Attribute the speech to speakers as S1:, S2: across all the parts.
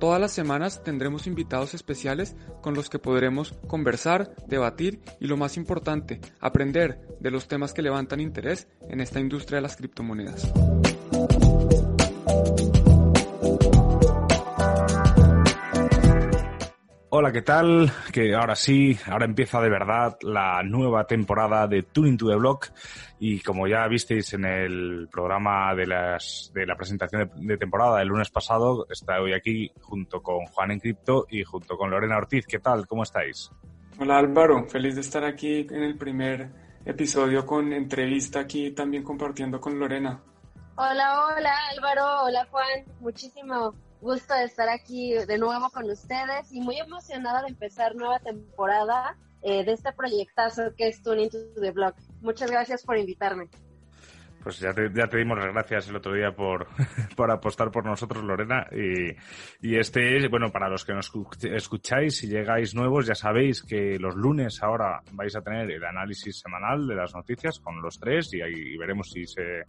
S1: Todas las semanas tendremos invitados especiales con los que podremos conversar, debatir y lo más importante, aprender de los temas que levantan interés en esta industria de las criptomonedas.
S2: Hola, ¿qué tal? Que ahora sí, ahora empieza de verdad la nueva temporada de Tuning to the Block y como ya visteis en el programa de, las, de la presentación de, temporada del lunes pasado, está hoy aquí junto con Juan Encripto y junto con Lorena Ortiz. ¿Qué tal? ¿Cómo estáis?
S1: Hola Álvaro, feliz de estar aquí en el primer episodio con entrevista aquí también compartiendo con Lorena.
S3: Hola, hola Álvaro, hola Juan, muchísimo gusto de estar aquí de nuevo con ustedes y muy emocionada de empezar nueva temporada eh, de este proyectazo que es Tuning to the Block. Muchas gracias por invitarme.
S2: Pues ya te, ya te dimos las gracias el otro día por, por apostar por nosotros, Lorena. Y, y este es, bueno, para los que nos escucháis, y llegáis nuevos, ya sabéis que los lunes ahora vais a tener el análisis semanal de las noticias con los tres y ahí veremos si, se,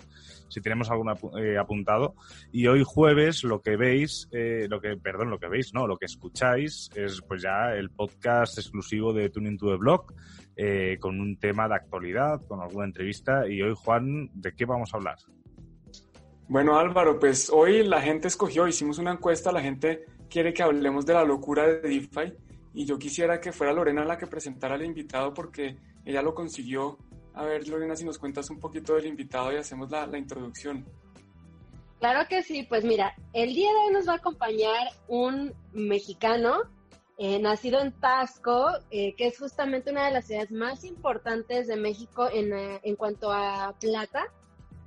S2: si tenemos alguna eh, apuntado. Y hoy jueves lo que veis, eh, lo que, perdón, lo que veis, no, lo que escucháis es pues ya el podcast exclusivo de Tuning to the Blog eh, con un tema de actualidad, con alguna entrevista. Y hoy, Juan, ¿de qué vamos a hablar?
S1: Bueno, Álvaro, pues hoy la gente escogió, hicimos una encuesta, la gente quiere que hablemos de la locura de DeFi y yo quisiera que fuera Lorena la que presentara al invitado porque ella lo consiguió. A ver, Lorena, si nos cuentas un poquito del invitado y hacemos la, introducción.
S3: Claro que sí, pues mira, el día de hoy nos va a acompañar un mexicano eh, nacido en Tasco, eh, que es justamente una de las ciudades más importantes de México en, eh, en cuanto a plata,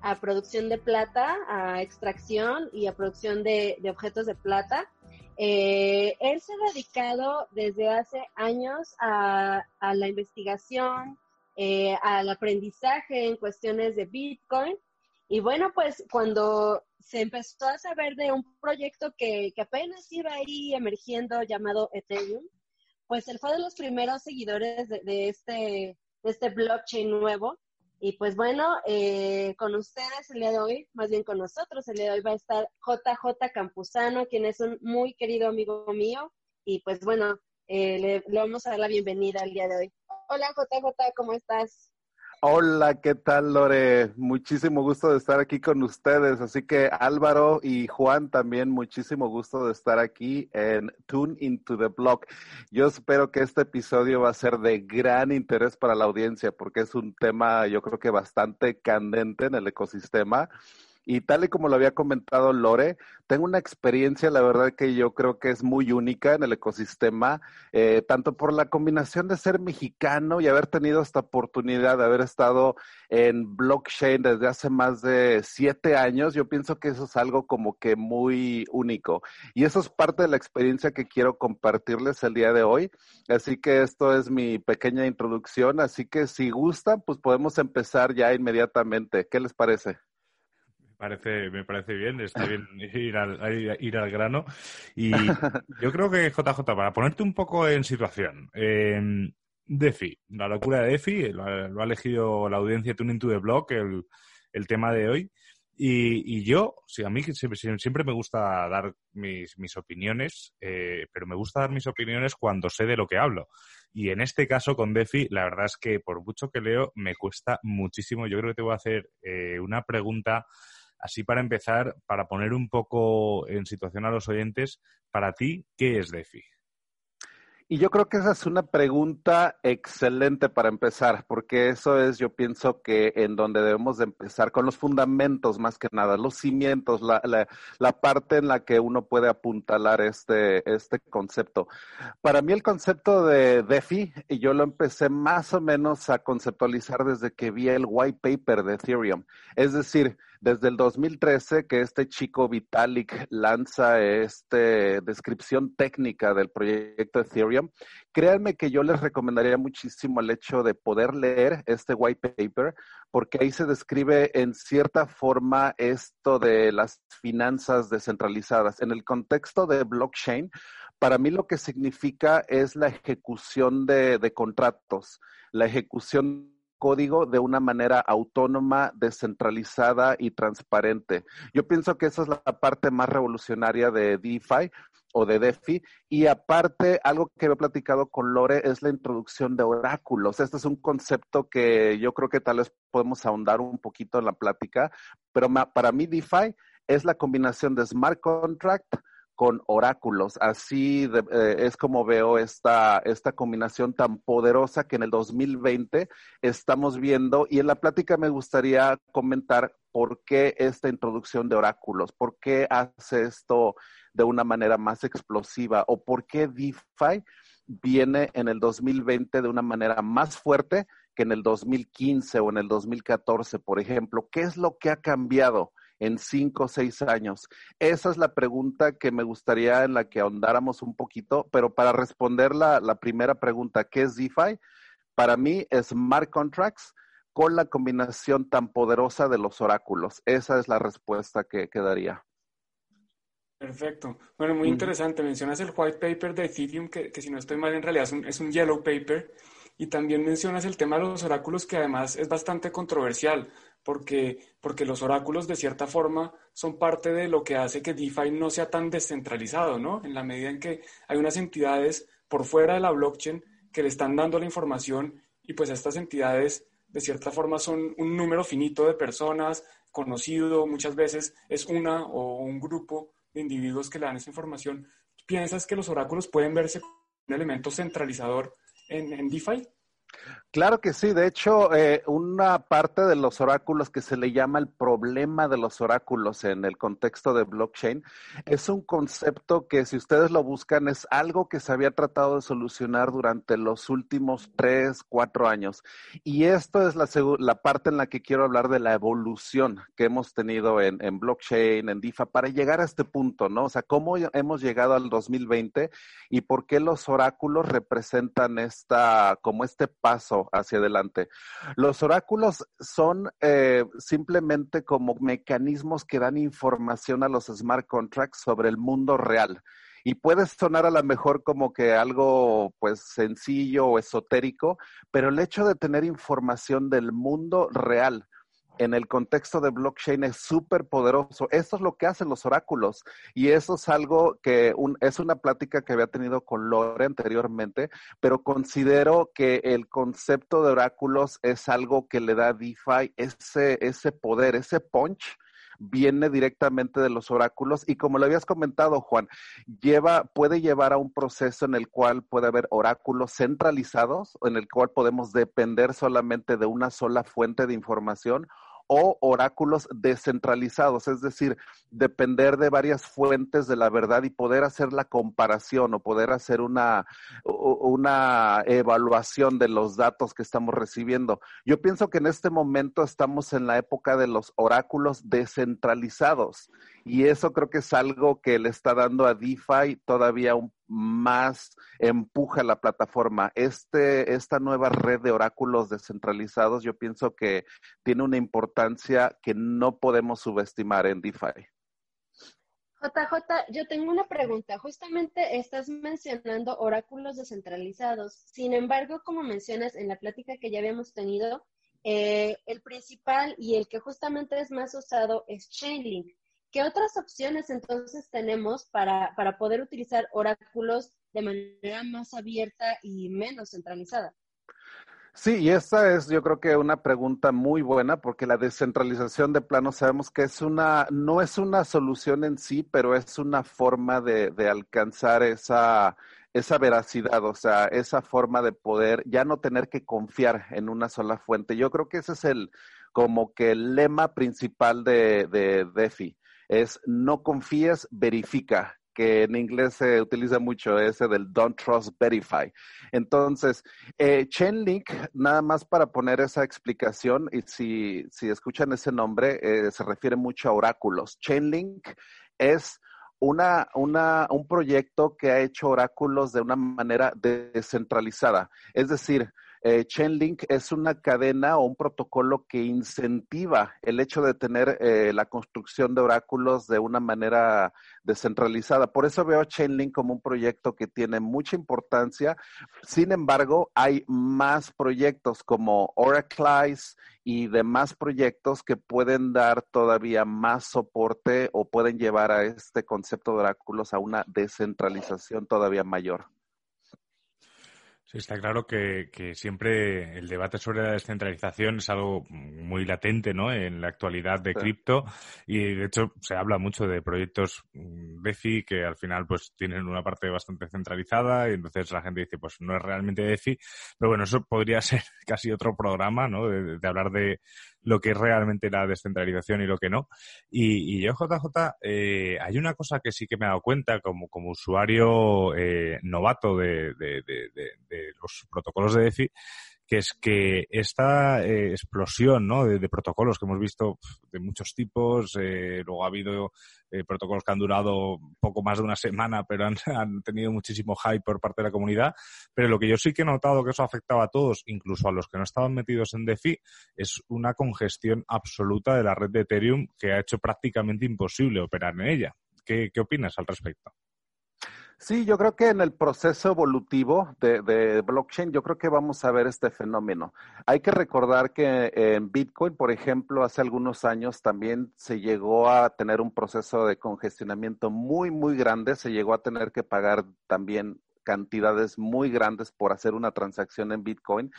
S3: a producción de plata, a extracción y a producción de, objetos de plata. él se ha dedicado desde hace años a la investigación, al aprendizaje en cuestiones de Bitcoin. Y bueno, pues cuando se empezó a saber de un proyecto que, que apenas iba ahí emergiendo llamado Ethereum, pues él fue de los primeros seguidores de, este, este blockchain nuevo. Y pues bueno, eh, con ustedes el día de hoy, más bien con nosotros el día de hoy va a estar JJ Campuzano, quien es un muy querido amigo mío. Y pues bueno, eh, le, le vamos a dar la bienvenida el día de hoy. Hola JJ, ¿cómo estás?
S4: Hola, ¿qué tal Lore? Muchísimo gusto de estar aquí con ustedes. Así que Álvaro y Juan también, muchísimo gusto de estar aquí en Tune into the Block. Yo espero que este episodio va a ser de gran interés para la audiencia porque es un tema yo creo que bastante candente en el ecosistema y tal y como lo había comentado Lore, tengo una experiencia, la verdad que yo creo que es muy única en el ecosistema, eh, tanto por la combinación de ser mexicano y haber tenido esta oportunidad de haber estado en blockchain desde hace más de siete años. Yo pienso que eso es algo como que muy único. Y eso es parte de la experiencia que quiero compartirles el día de hoy. Así que esto es mi pequeña introducción. Así que si gustan, pues podemos empezar ya inmediatamente. ¿Qué les parece?
S2: Parece, me parece bien, está bien ir al, ir al grano. Y yo creo que, JJ, para ponerte un poco en situación, eh, DeFi, la locura de DeFi, lo, ha elegido la audiencia Tuning to the Block, el, el tema de hoy. Y, y, yo, sí, a mí siempre, siempre me gusta dar mis, mis opiniones, eh, pero me gusta dar mis opiniones cuando sé de lo que hablo. Y en este caso con DeFi, la verdad es que por mucho que leo, me cuesta muchísimo. Yo creo que te voy a hacer eh, una pregunta Así para empezar, para poner un poco en situación a los oyentes, para ti, ¿qué es DeFi?
S4: Y yo creo que esa es una pregunta excelente para empezar, porque eso es, yo pienso que en donde debemos de empezar, con los fundamentos más que nada, los cimientos, la, la, la parte en la que uno puede apuntalar este, este concepto. Para mí el concepto de DeFi, y yo lo empecé más o menos a conceptualizar desde que vi el white paper de Ethereum. Es decir, desde el 2013 que este chico Vitalik lanza esta descripción técnica del proyecto Ethereum, créanme que yo les recomendaría muchísimo el hecho de poder leer este white paper, porque ahí se describe en cierta forma esto de las finanzas descentralizadas. En el contexto de blockchain, para mí lo que significa es la ejecución de, de contratos, la ejecución código de una manera autónoma, descentralizada y transparente. Yo pienso que esa es la parte más revolucionaria de DeFi o de DeFi. Y aparte, algo que he platicado con Lore es la introducción de oráculos. Este es un concepto que yo creo que tal vez podemos ahondar un poquito en la plática, pero para mí DeFi es la combinación de smart contract, con oráculos. Así eh, es como veo esta, esta combinación tan poderosa que en el 2020 estamos viendo. Y en la plática me gustaría comentar por qué esta introducción de oráculos, por qué hace esto de una manera más explosiva o por qué DeFi viene en el 2020 de una manera más fuerte que en el 2015 o en el 2014, por ejemplo. ¿Qué es lo que ha cambiado? En cinco o seis años? Esa es la pregunta que me gustaría en la que ahondáramos un poquito, pero para responder la, primera pregunta, ¿qué es DeFi? Para mí, es smart contracts con la combinación tan poderosa de los oráculos. Esa es la respuesta que, quedaría.
S1: Perfecto. Bueno, muy interesante. Mencionas el white paper de Ethereum, que, si no estoy mal, en realidad es un, es un, yellow paper. Y también mencionas el tema de los oráculos, que además es bastante controversial porque, porque los oráculos de cierta forma son parte de lo que hace que DeFi no sea tan descentralizado, ¿no? En la medida en que hay unas entidades por fuera de la blockchain que le están dando la información y pues estas entidades de cierta forma son un número finito de personas, conocido, muchas veces es una o un grupo de individuos que le dan esa información. ¿Piensas que los oráculos pueden verse como un elemento centralizador en, en DeFi?
S4: Claro que sí, de hecho, eh, una parte de los oráculos que se le llama el problema de los oráculos en el contexto de blockchain es un concepto que si ustedes lo buscan es algo que se había tratado de solucionar durante los últimos tres, cuatro años. Y esto es la, la parte en la que quiero hablar de la evolución que hemos tenido en, en blockchain, en DIFA, para llegar a este punto, ¿no? O sea, cómo hemos llegado al 2020 y por qué los oráculos representan esta, como este paso hacia adelante. Los oráculos son eh, simplemente como mecanismos que dan información a los smart contracts sobre el mundo real. Y puede sonar a lo mejor como que algo pues sencillo o esotérico, pero el hecho de tener información del mundo real, en el contexto de blockchain es súper poderoso. Eso es lo que hacen los oráculos y eso es algo que es una plática que había tenido con Lore anteriormente, pero considero que el concepto de oráculos es algo que le da a DeFi ese, ese poder, ese punch viene directamente de los oráculos y como lo habías comentado, Juan, lleva, puede llevar a un proceso en el cual puede haber oráculos centralizados, en el cual podemos depender solamente de una sola fuente de información o oráculos descentralizados, es decir, depender de varias fuentes de la verdad y poder hacer la comparación o poder hacer una, una evaluación de los datos que estamos recibiendo. Yo pienso que en este momento estamos en la época de los oráculos descentralizados y eso creo que es algo que le está dando a DeFi todavía un más empuja la plataforma. Este, esta nueva red de oráculos descentralizados, yo pienso que tiene una importancia que no podemos subestimar en DeFi.
S3: JJ, yo tengo una pregunta. Justamente estás mencionando oráculos descentralizados. Sin embargo, como mencionas en la plática que ya habíamos tenido, eh, el principal y el que justamente es más usado es Chainlink. ¿Qué otras opciones entonces tenemos para, para poder utilizar oráculos de manera más abierta y menos centralizada?
S4: Sí, y esta es yo creo que una pregunta muy buena porque la descentralización de plano sabemos que es una, no es una solución en sí, pero es una forma de, de alcanzar esa, esa veracidad, o sea, esa forma de poder ya no tener que confiar en una sola fuente. Yo creo que ese es el, como que el lema principal de DeFi es no confíes, verifica. que en inglés se utiliza mucho, ese del Don't Trust Verify. Entonces, eh, Chainlink, nada más para poner esa explicación, y si, si escuchan ese nombre, eh, se refiere mucho a oráculos. Chainlink es una, una, un proyecto que ha hecho oráculos de una manera descentralizada. Es decir, eh, Chainlink es una cadena o un protocolo que incentiva el hecho de tener eh, la construcción de oráculos de una manera descentralizada. Por eso veo Chainlink como un proyecto que tiene mucha importancia. Sin embargo, hay más proyectos como Oraclize y demás proyectos que pueden dar todavía más soporte o pueden llevar a este concepto de oráculos a una descentralización todavía mayor.
S2: Está claro que, siempre el debate sobre la descentralización es algo muy latente ¿no? en la actualidad de cripto y de hecho se habla mucho de proyectos DeFi que al final pues tienen una parte bastante centralizada y entonces la gente dice pues no es realmente DeFi, pero bueno, eso podría ser casi otro programa ¿no? de hablar de, lo que es realmente la descentralización y lo que no. Y, yo, JJ, eh, hay una cosa que sí que me he dado cuenta como, como usuario eh, novato de, de, de, los protocolos de DeFi, que es que esta eh, explosión ¿no? de, protocolos que hemos visto de muchos tipos, eh, luego ha habido eh, protocolos que han durado poco más de una semana, pero han, han, tenido muchísimo hype por parte de la comunidad. Pero lo que yo sí que he notado que eso afectaba a todos, incluso a los que no estaban metidos en DeFi, es una congestión absoluta de la red de Ethereum que ha hecho prácticamente imposible operar en ella. ¿Qué, qué opinas al respecto?
S4: Sí, yo creo que en el proceso evolutivo de, blockchain, yo creo que vamos a ver este fenómeno. Hay que recordar que en Bitcoin, por ejemplo, hace algunos años también se llegó a tener un proceso de congestionamiento muy, muy grande. Se llegó a tener que pagar también cantidades muy grandes por hacer una transacción en Bitcoin.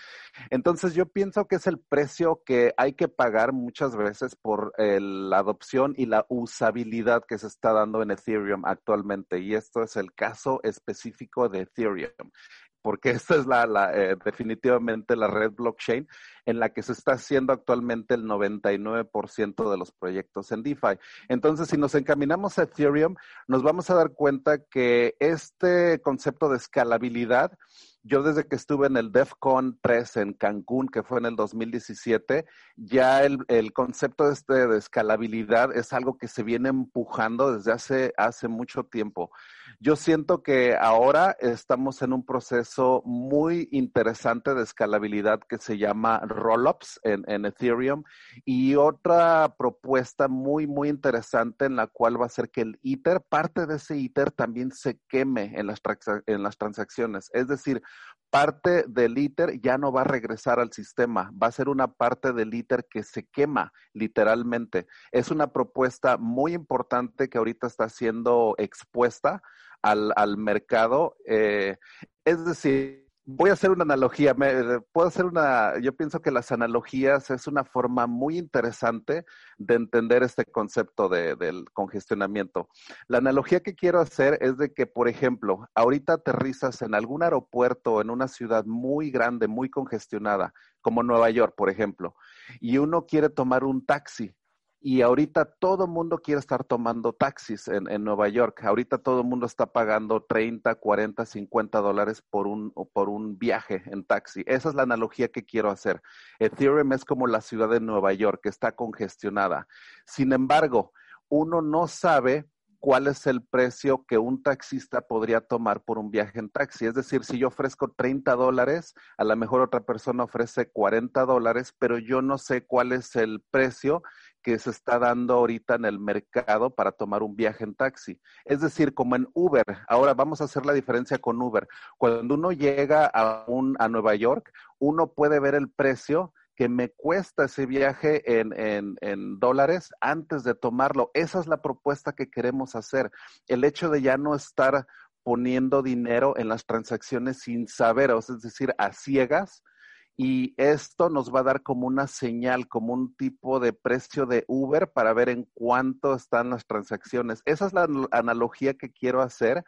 S4: Entonces yo pienso que es el precio que hay que pagar muchas veces por eh, la adopción y la usabilidad que se está dando en Ethereum actualmente. Y esto es el caso específico de Ethereum porque esta es la, eh, definitivamente la red blockchain en la que se está haciendo actualmente el 99% de los proyectos en DeFi. Entonces, si nos encaminamos a Ethereum, nos vamos a dar cuenta que este concepto de escalabilidad yo desde que estuve en el DEFCON 3 en Cancún, que fue en el 2017, ya el, el concepto este de escalabilidad es algo que se viene empujando desde hace, hace mucho tiempo. Yo siento que ahora estamos en un proceso muy interesante de escalabilidad que se llama rollups en, en Ethereum y otra propuesta muy, muy interesante en la cual va a ser que el ITER, parte de ese ITER también se queme en las, en las transacciones. Es decir, parte del ITER ya no va a regresar al sistema, va a ser una parte del ITER que se quema literalmente. Es una propuesta muy importante que ahorita está siendo expuesta al, al mercado. Eh, es decir, voy a hacer una analogía. Me, puedo hacer una. Yo pienso que las analogías es una forma muy interesante de entender este concepto de, del congestionamiento. La analogía que quiero hacer es de que, por ejemplo, ahorita aterrizas en algún aeropuerto en una ciudad muy grande, muy congestionada, como Nueva York, por ejemplo, y uno quiere tomar un taxi y ahorita todo mundo quiere estar tomando taxis en, en, Nueva York. Ahorita todo el mundo está pagando 30, 40, 50 dólares por un, por un viaje en taxi. Esa es la analogía que quiero hacer. Ethereum es como la ciudad de Nueva York, que está congestionada. Sin embargo, uno no sabe cuál es el precio que un taxista podría tomar por un viaje en taxi. Es decir, si yo ofrezco 30 dólares, a lo mejor otra persona ofrece 40 dólares, pero yo no sé cuál es el precio que se está dando ahorita en el mercado para tomar un viaje en taxi. Es decir, como en Uber. Ahora vamos a hacer la diferencia con Uber. Cuando uno llega a, un, a Nueva York, uno puede ver el precio que me cuesta ese viaje en, en, en, dólares antes de tomarlo. Esa es la propuesta que queremos hacer. El hecho de ya no estar poniendo dinero en las transacciones sin saber, es decir, a ciegas, y esto nos va a dar como una señal, como un tipo de precio de Uber para ver en cuánto están las transacciones. Esa es la analogía que quiero hacer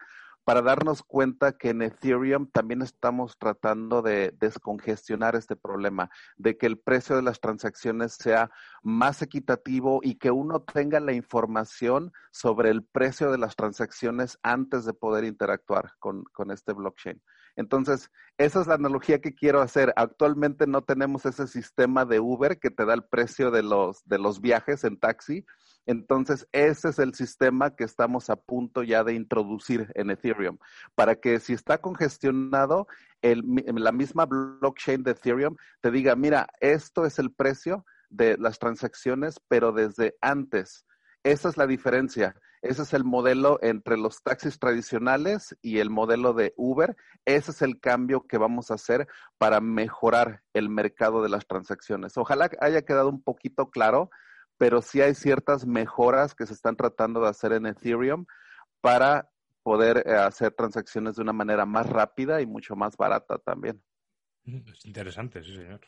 S4: para darnos cuenta que en Ethereum también estamos tratando de descongestionar este problema, de que el precio de las transacciones sea más equitativo y que uno tenga la información sobre el precio de las transacciones antes de poder interactuar con, con este blockchain. Entonces, esa es la analogía que quiero hacer. Actualmente no tenemos ese sistema de Uber que te da el precio de los, de los viajes en taxi entonces, ese es el sistema que estamos a punto ya de introducir en Ethereum, para que si está congestionado, la misma blockchain de Ethereum te diga, mira, esto es el precio de las transacciones, pero desde antes. Esa es la diferencia. Ese es el modelo entre los taxis tradicionales y el modelo de Uber. Ese es el cambio que vamos a hacer para mejorar el mercado de las transacciones. Ojalá haya quedado un poquito claro pero sí hay ciertas mejoras que se están tratando de hacer en Ethereum para poder eh, hacer transacciones de una manera más rápida y mucho más barata también.
S2: Es interesante, sí, señor.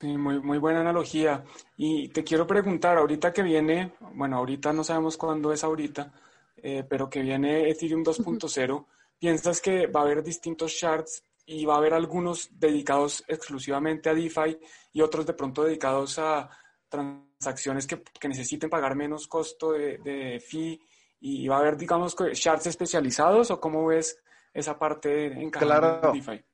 S1: Sí, muy, muy buena analogía. Y te quiero preguntar, ahorita que viene, bueno, ahorita no sabemos cuándo es ahorita, eh, pero que viene Ethereum 2.0, ¿piensas que va a haber distintos shards y va a haber algunos dedicados exclusivamente a DeFi y otros de pronto dedicados a transacciones que, que necesiten pagar menos costo de, de, fee y va a haber, digamos, shards especializados o cómo ves esa parte en
S4: claro. DeFi?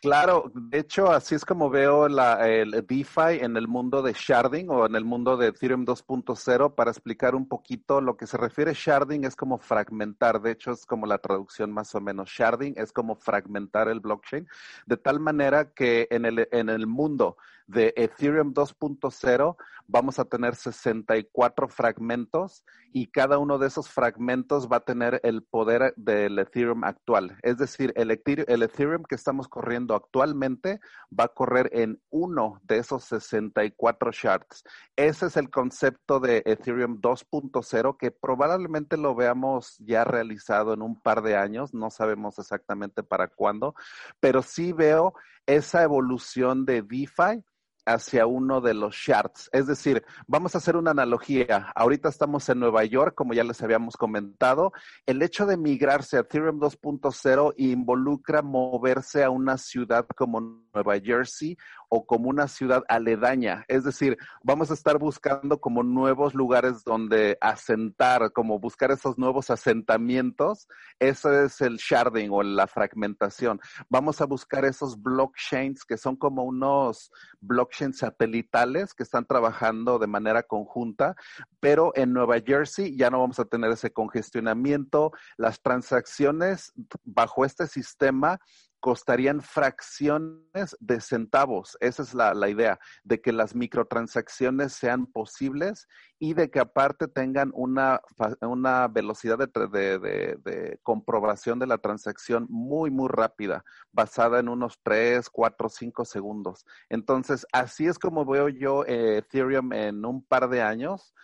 S4: Claro, de hecho, así es como veo la, el DeFi en el mundo de sharding o en el mundo de Ethereum 2.0 para explicar un poquito lo que se refiere sharding es como fragmentar, de hecho es como la traducción más o menos. Sharding es como fragmentar el blockchain de tal manera que en el, en el mundo de Ethereum 2.0 vamos a tener 64 fragmentos y cada uno de esos fragmentos va a tener el poder del Ethereum actual. Es decir, el Ethereum, que estamos corriendo actualmente va a correr en uno de esos 64 shards. Ese es el concepto de Ethereum 2.0 que probablemente lo veamos ya realizado en un par de años, no sabemos exactamente para cuándo, pero sí veo esa evolución de DeFi hacia uno de los shards. Es decir, vamos a hacer una analogía. Ahorita estamos en Nueva York, como ya les habíamos comentado. El hecho de migrarse a Ethereum 2.0 involucra moverse a una ciudad como Nueva Jersey o como una ciudad aledaña. Es decir, vamos a estar buscando como nuevos lugares donde asentar, como buscar esos nuevos asentamientos. Eso es el sharding o la fragmentación. Vamos a buscar esos blockchains que son como unos blockchains satelitales que están trabajando de manera conjunta, pero en Nueva Jersey ya no vamos a tener ese congestionamiento. Las transacciones bajo este sistema costarían fracciones de centavos. Esa es la, idea, de que las microtransacciones sean posibles y de que aparte tengan una, una velocidad de, comprobación de la transacción muy, muy rápida, basada en unos 3, 4, 5 segundos. Entonces, así es como veo yo eh, Ethereum en un par de años.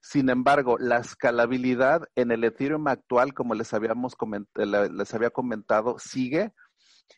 S4: Sin embargo, la escalabilidad en el Ethereum actual, como les, habíamos les había comentado, sigue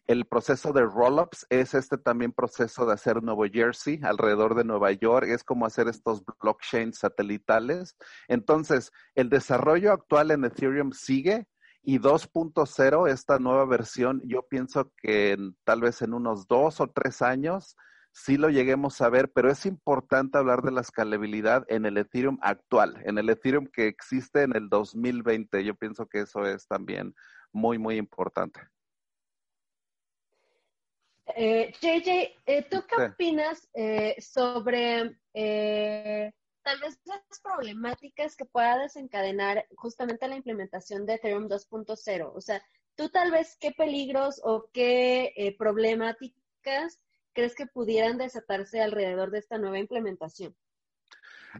S4: el proceso de roll-ups es este también proceso de hacer Nuevo Jersey alrededor de Nueva York, es como hacer estos blockchains satelitales. Entonces, el desarrollo actual en Ethereum sigue y 2.0, esta nueva versión, yo pienso que tal vez en unos dos o tres años sí lo lleguemos a ver, pero es importante hablar de la escalabilidad en el Ethereum actual, en el Ethereum que existe en el 2020. Yo pienso que eso es también muy, muy importante.
S3: Eh, JJ, eh, ¿tú qué opinas eh, sobre eh, tal vez las problemáticas que pueda desencadenar justamente la implementación de Ethereum 2.0? O sea, ¿tú tal vez qué peligros o qué problemáticas crees que pudieran desatarse alrededor de esta nueva implementación?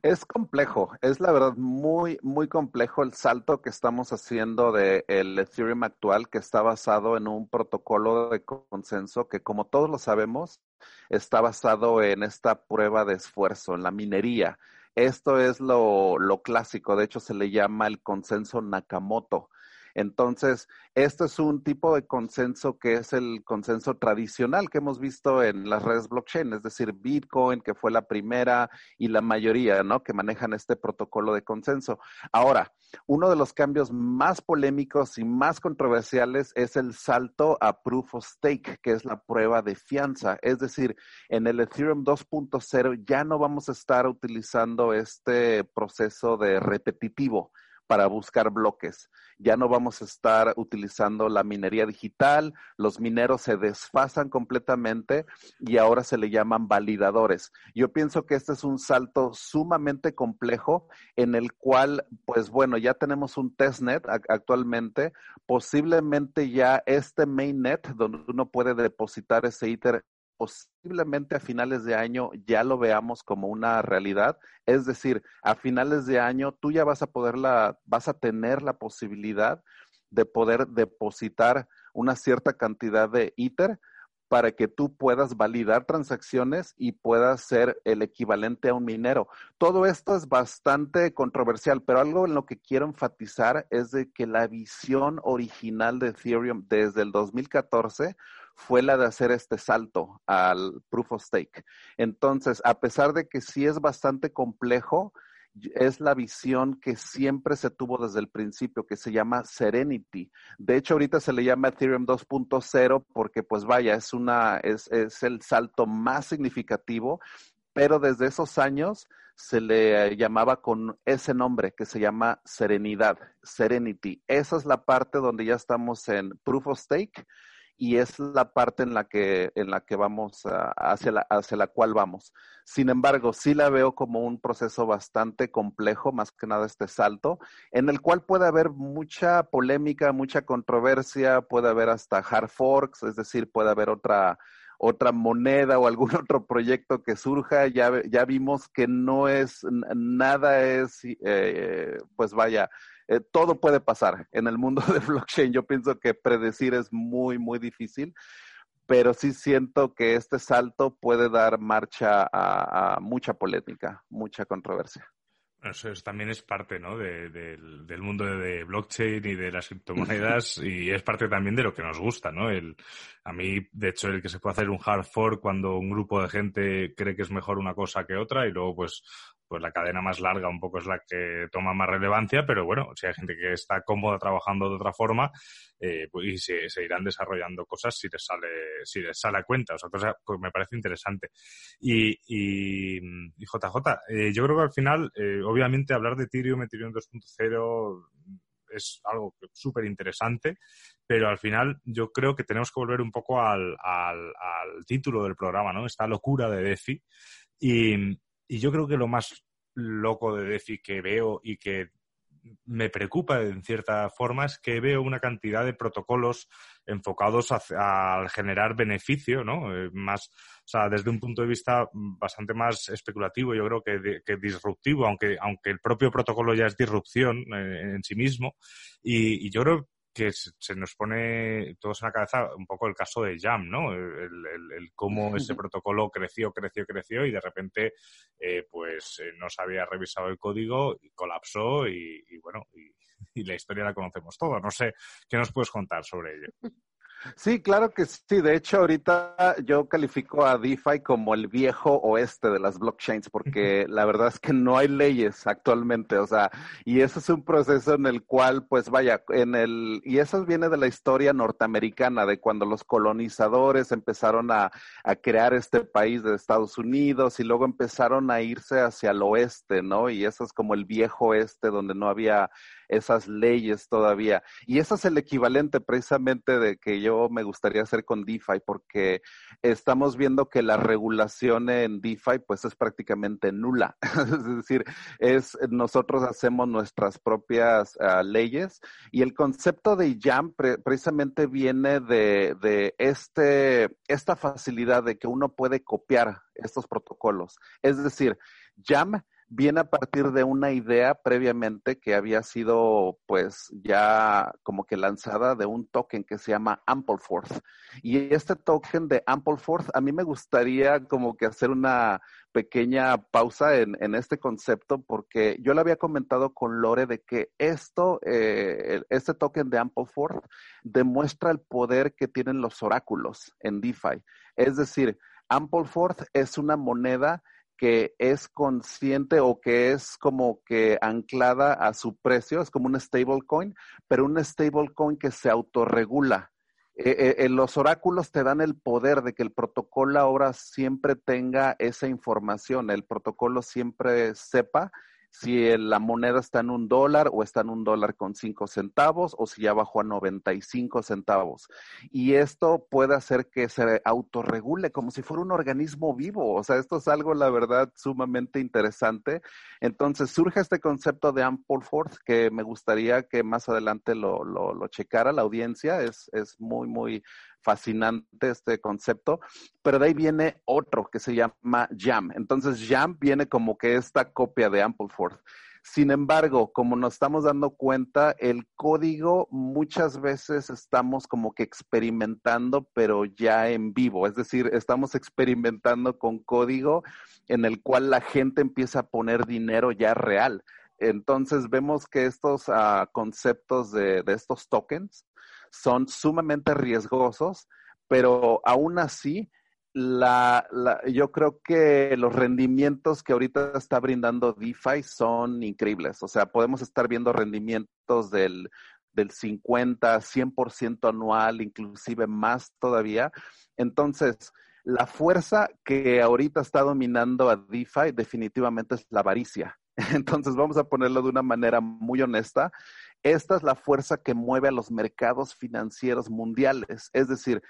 S4: Es complejo, es la verdad muy, muy complejo el salto que estamos haciendo del el Ethereum actual, que está basado en un protocolo de consenso que, como todos lo sabemos, está basado en esta prueba de esfuerzo, en la minería. Esto es lo, lo clásico, de hecho se le llama el consenso Nakamoto. Entonces, este es un tipo de consenso que es el consenso tradicional que hemos visto en las redes blockchain, es decir, Bitcoin, que fue la primera y la mayoría, ¿no? Que manejan este protocolo de consenso. Ahora, uno de los cambios más polémicos y más controversiales es el salto a proof of stake, que es la prueba de fianza. Es decir, en el Ethereum 2.0 ya no vamos a estar utilizando este proceso de repetitivo para buscar bloques. Ya no vamos a estar utilizando la minería digital, los mineros se desfasan completamente y ahora se le llaman validadores. Yo pienso que este es un salto sumamente complejo en el cual, pues bueno, ya tenemos un testnet actualmente, posiblemente ya este mainnet donde uno puede depositar ese ITER posiblemente a finales de año ya lo veamos como una realidad. Es decir, a finales de año tú ya vas a poder la, vas a tener la posibilidad de poder depositar una cierta cantidad de ITER para que tú puedas validar transacciones y puedas ser el equivalente a un minero. Todo esto es bastante controversial, pero algo en lo que quiero enfatizar es de que la visión original de Ethereum desde el 2014 fue la de hacer este salto al proof of stake. Entonces, a pesar de que sí es bastante complejo, es la visión que siempre se tuvo desde el principio, que se llama Serenity. De hecho, ahorita se le llama Ethereum 2.0 porque, pues vaya, es, una, es, es el salto más significativo, pero desde esos años se le llamaba con ese nombre que se llama Serenidad, Serenity. Esa es la parte donde ya estamos en Proof of Stake y es la parte en la que, en la que vamos, hacia, la, hacia la cual vamos. Sin embargo, sí la veo como un proceso bastante complejo, más que nada este salto, en el cual puede haber mucha polémica, mucha controversia, puede haber hasta hard forks, es decir, puede haber otra otra moneda o algún otro proyecto que surja, ya, ya vimos que no es, nada es, eh, pues vaya, eh, todo puede pasar en el mundo de blockchain. Yo pienso que predecir es muy, muy difícil, pero sí siento que este salto puede dar marcha a, mucha polémica, mucha controversia.
S2: Eso también es parte ¿no? del mundo de blockchain y de las criptomonedas y es parte también de lo que nos gusta. ¿no? El, a mí, de hecho, el que se puede hacer un hard fork cuando un grupo de gente cree que es mejor una cosa que otra y luego pues pues la cadena más larga un poco es la que toma más relevancia, pero bueno, si hay gente que está cómoda trabajando de otra forma, eh, pues y se, irán desarrollando cosas si les sale, si les sale a cuenta, o sea, cosa que me parece interesante. Y, y, JJ, eh, yo creo que al final, eh, obviamente hablar de Ethereum, Ethereum 2.0 es algo súper interesante, pero al final yo creo que tenemos que volver un poco al, al, al título del programa, ¿no? Esta locura de DeFi. Y, y yo creo que lo más loco de DeFi que veo y que me preocupa en cierta forma es que veo una cantidad de protocolos enfocados a, generar beneficio, ¿no? Eh, más, o sea, desde un punto de vista bastante más especulativo, yo creo que, que disruptivo, aunque, aunque el propio protocolo ya es disrupción eh, en sí mismo. Y, y, yo creo que se nos pone todos en la cabeza un poco el caso de Jam, ¿no? El, cómo ese protocolo creció, creció, creció y de repente, eh, pues eh, no se había revisado el código y colapsó y, bueno, y, la historia la conocemos toda. No sé, ¿qué nos puedes contar sobre ello?
S4: Sí, claro que sí. De hecho, ahorita yo califico a DeFi como el viejo oeste de las blockchains, porque la verdad es que no hay leyes actualmente. O sea, y eso es un proceso en el cual, pues vaya, en el, y eso viene de la historia norteamericana, de cuando los colonizadores empezaron a, a crear este país de Estados Unidos y luego empezaron a irse hacia el oeste, ¿no? Y eso es como el viejo oeste donde no había esas leyes todavía. Y eso es el equivalente precisamente de que yo me gustaría hacer con DeFi, porque estamos viendo que la regulación en DeFi pues es prácticamente nula. es decir, es nosotros hacemos nuestras propias ah, leyes y el concepto de Jam precisamente viene de, de este, esta facilidad de que uno puede copiar estos protocolos. Es decir, Jam viene a partir de una idea previamente que había sido pues ya como que lanzada de un token que se llama Ampleforth. Y este token de Ampleforth, a mí me gustaría como que hacer una pequeña pausa en, en este concepto porque yo le había comentado con Lore de que esto, eh, este token de Ampleforth demuestra el poder que tienen los oráculos en DeFi. Es decir, Ampleforth es una moneda que es consciente o que es como que anclada a su precio, es como un stablecoin, pero un stablecoin que se autorregula. Eh, eh, los oráculos te dan el poder de que el protocolo ahora siempre tenga esa información, el protocolo siempre sepa si la moneda está en un dólar o está en un dólar con cinco centavos o si ya bajó a 95 centavos. Y esto puede hacer que se autorregule como si fuera un organismo vivo. O sea, esto es algo, la verdad, sumamente interesante. Entonces surge este concepto de Ampleforth que me gustaría que más adelante lo, lo, lo checara la audiencia. Es, es muy, muy fascinante este concepto, pero de ahí viene otro que se llama Jam. Entonces Jam viene como que esta copia de Ampleforth. Sin embargo, como nos estamos dando cuenta, el código muchas veces estamos como que experimentando, pero ya en vivo. Es decir, estamos experimentando con código en el cual la gente empieza a poner dinero ya real. Entonces vemos que estos uh, conceptos de, de, estos tokens son sumamente riesgosos, pero aún así, la, la, yo creo que los rendimientos que ahorita está brindando DeFi son increíbles. O sea, podemos estar viendo rendimientos del, del 50, 100% anual, inclusive más todavía. Entonces, la fuerza que ahorita está dominando a DeFi definitivamente es la avaricia. Entonces, vamos a ponerlo de una manera muy honesta. Esta es la fuerza que mueve a los mercados financieros mundiales. Es decir,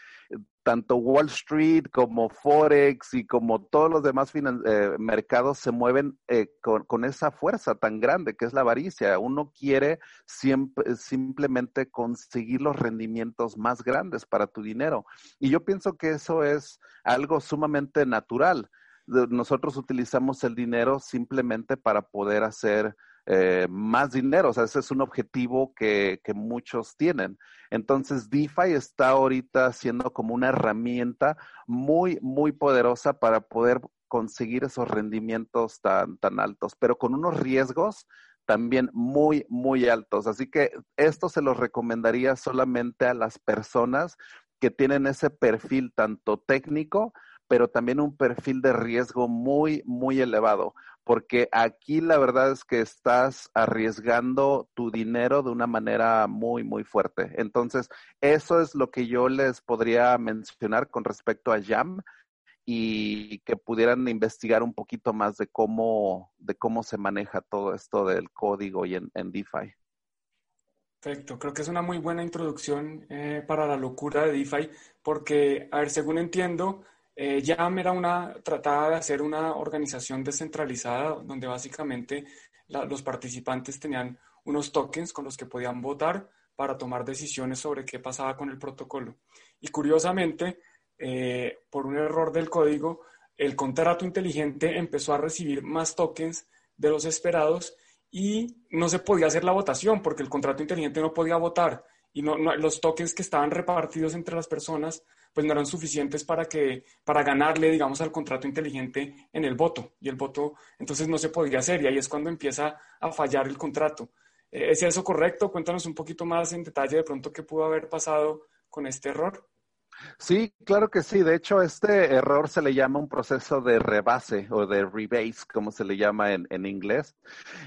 S4: tanto Wall Street como Forex y como todos los demás eh, mercados se mueven eh, con, esa fuerza tan grande que es la avaricia. Uno quiere siempre, simplemente conseguir los rendimientos más grandes para tu dinero. Y yo pienso que eso es algo sumamente natural. Nosotros utilizamos el dinero simplemente para poder hacer eh, más dinero. O sea, ese es un objetivo que, que, muchos tienen. Entonces, DeFi está ahorita siendo como una herramienta muy, muy poderosa para poder conseguir esos rendimientos tan, tan altos, pero con unos riesgos también muy, muy altos. Así que esto se los recomendaría solamente a las personas que tienen ese perfil tanto técnico, pero también un perfil de riesgo muy, muy elevado porque aquí la verdad es que estás arriesgando tu dinero de una manera muy, muy fuerte. Entonces, eso es lo que yo les podría mencionar con respecto a Jam y que pudieran investigar un poquito más de cómo, de cómo se maneja todo esto del código y en, DeFi.
S1: Perfecto, creo que es una muy buena introducción eh, para la locura de DeFi, porque, a ver, según entiendo, eh, YAM era una, trataba de hacer una organización descentralizada donde básicamente los participantes tenían unos tokens con los que podían votar para tomar decisiones sobre qué pasaba con el protocolo. Y curiosamente, eh, por un error del código, el contrato inteligente empezó a recibir más tokens de los esperados y no se podía hacer la votación porque el contrato inteligente no podía votar y los tokens que estaban repartidos entre las personas pues no eran suficientes para que para ganarle digamos al contrato inteligente en el voto y el voto entonces no se podía hacer y ahí es cuando empieza a fallar el contrato. Eh, ¿Es eso correcto? Cuéntanos un poquito más en detalle de pronto qué pudo haber pasado con este error.
S4: Sí, claro que sí. De hecho, este error se le llama un proceso de rebase o de rebase, como se le llama en, en, inglés.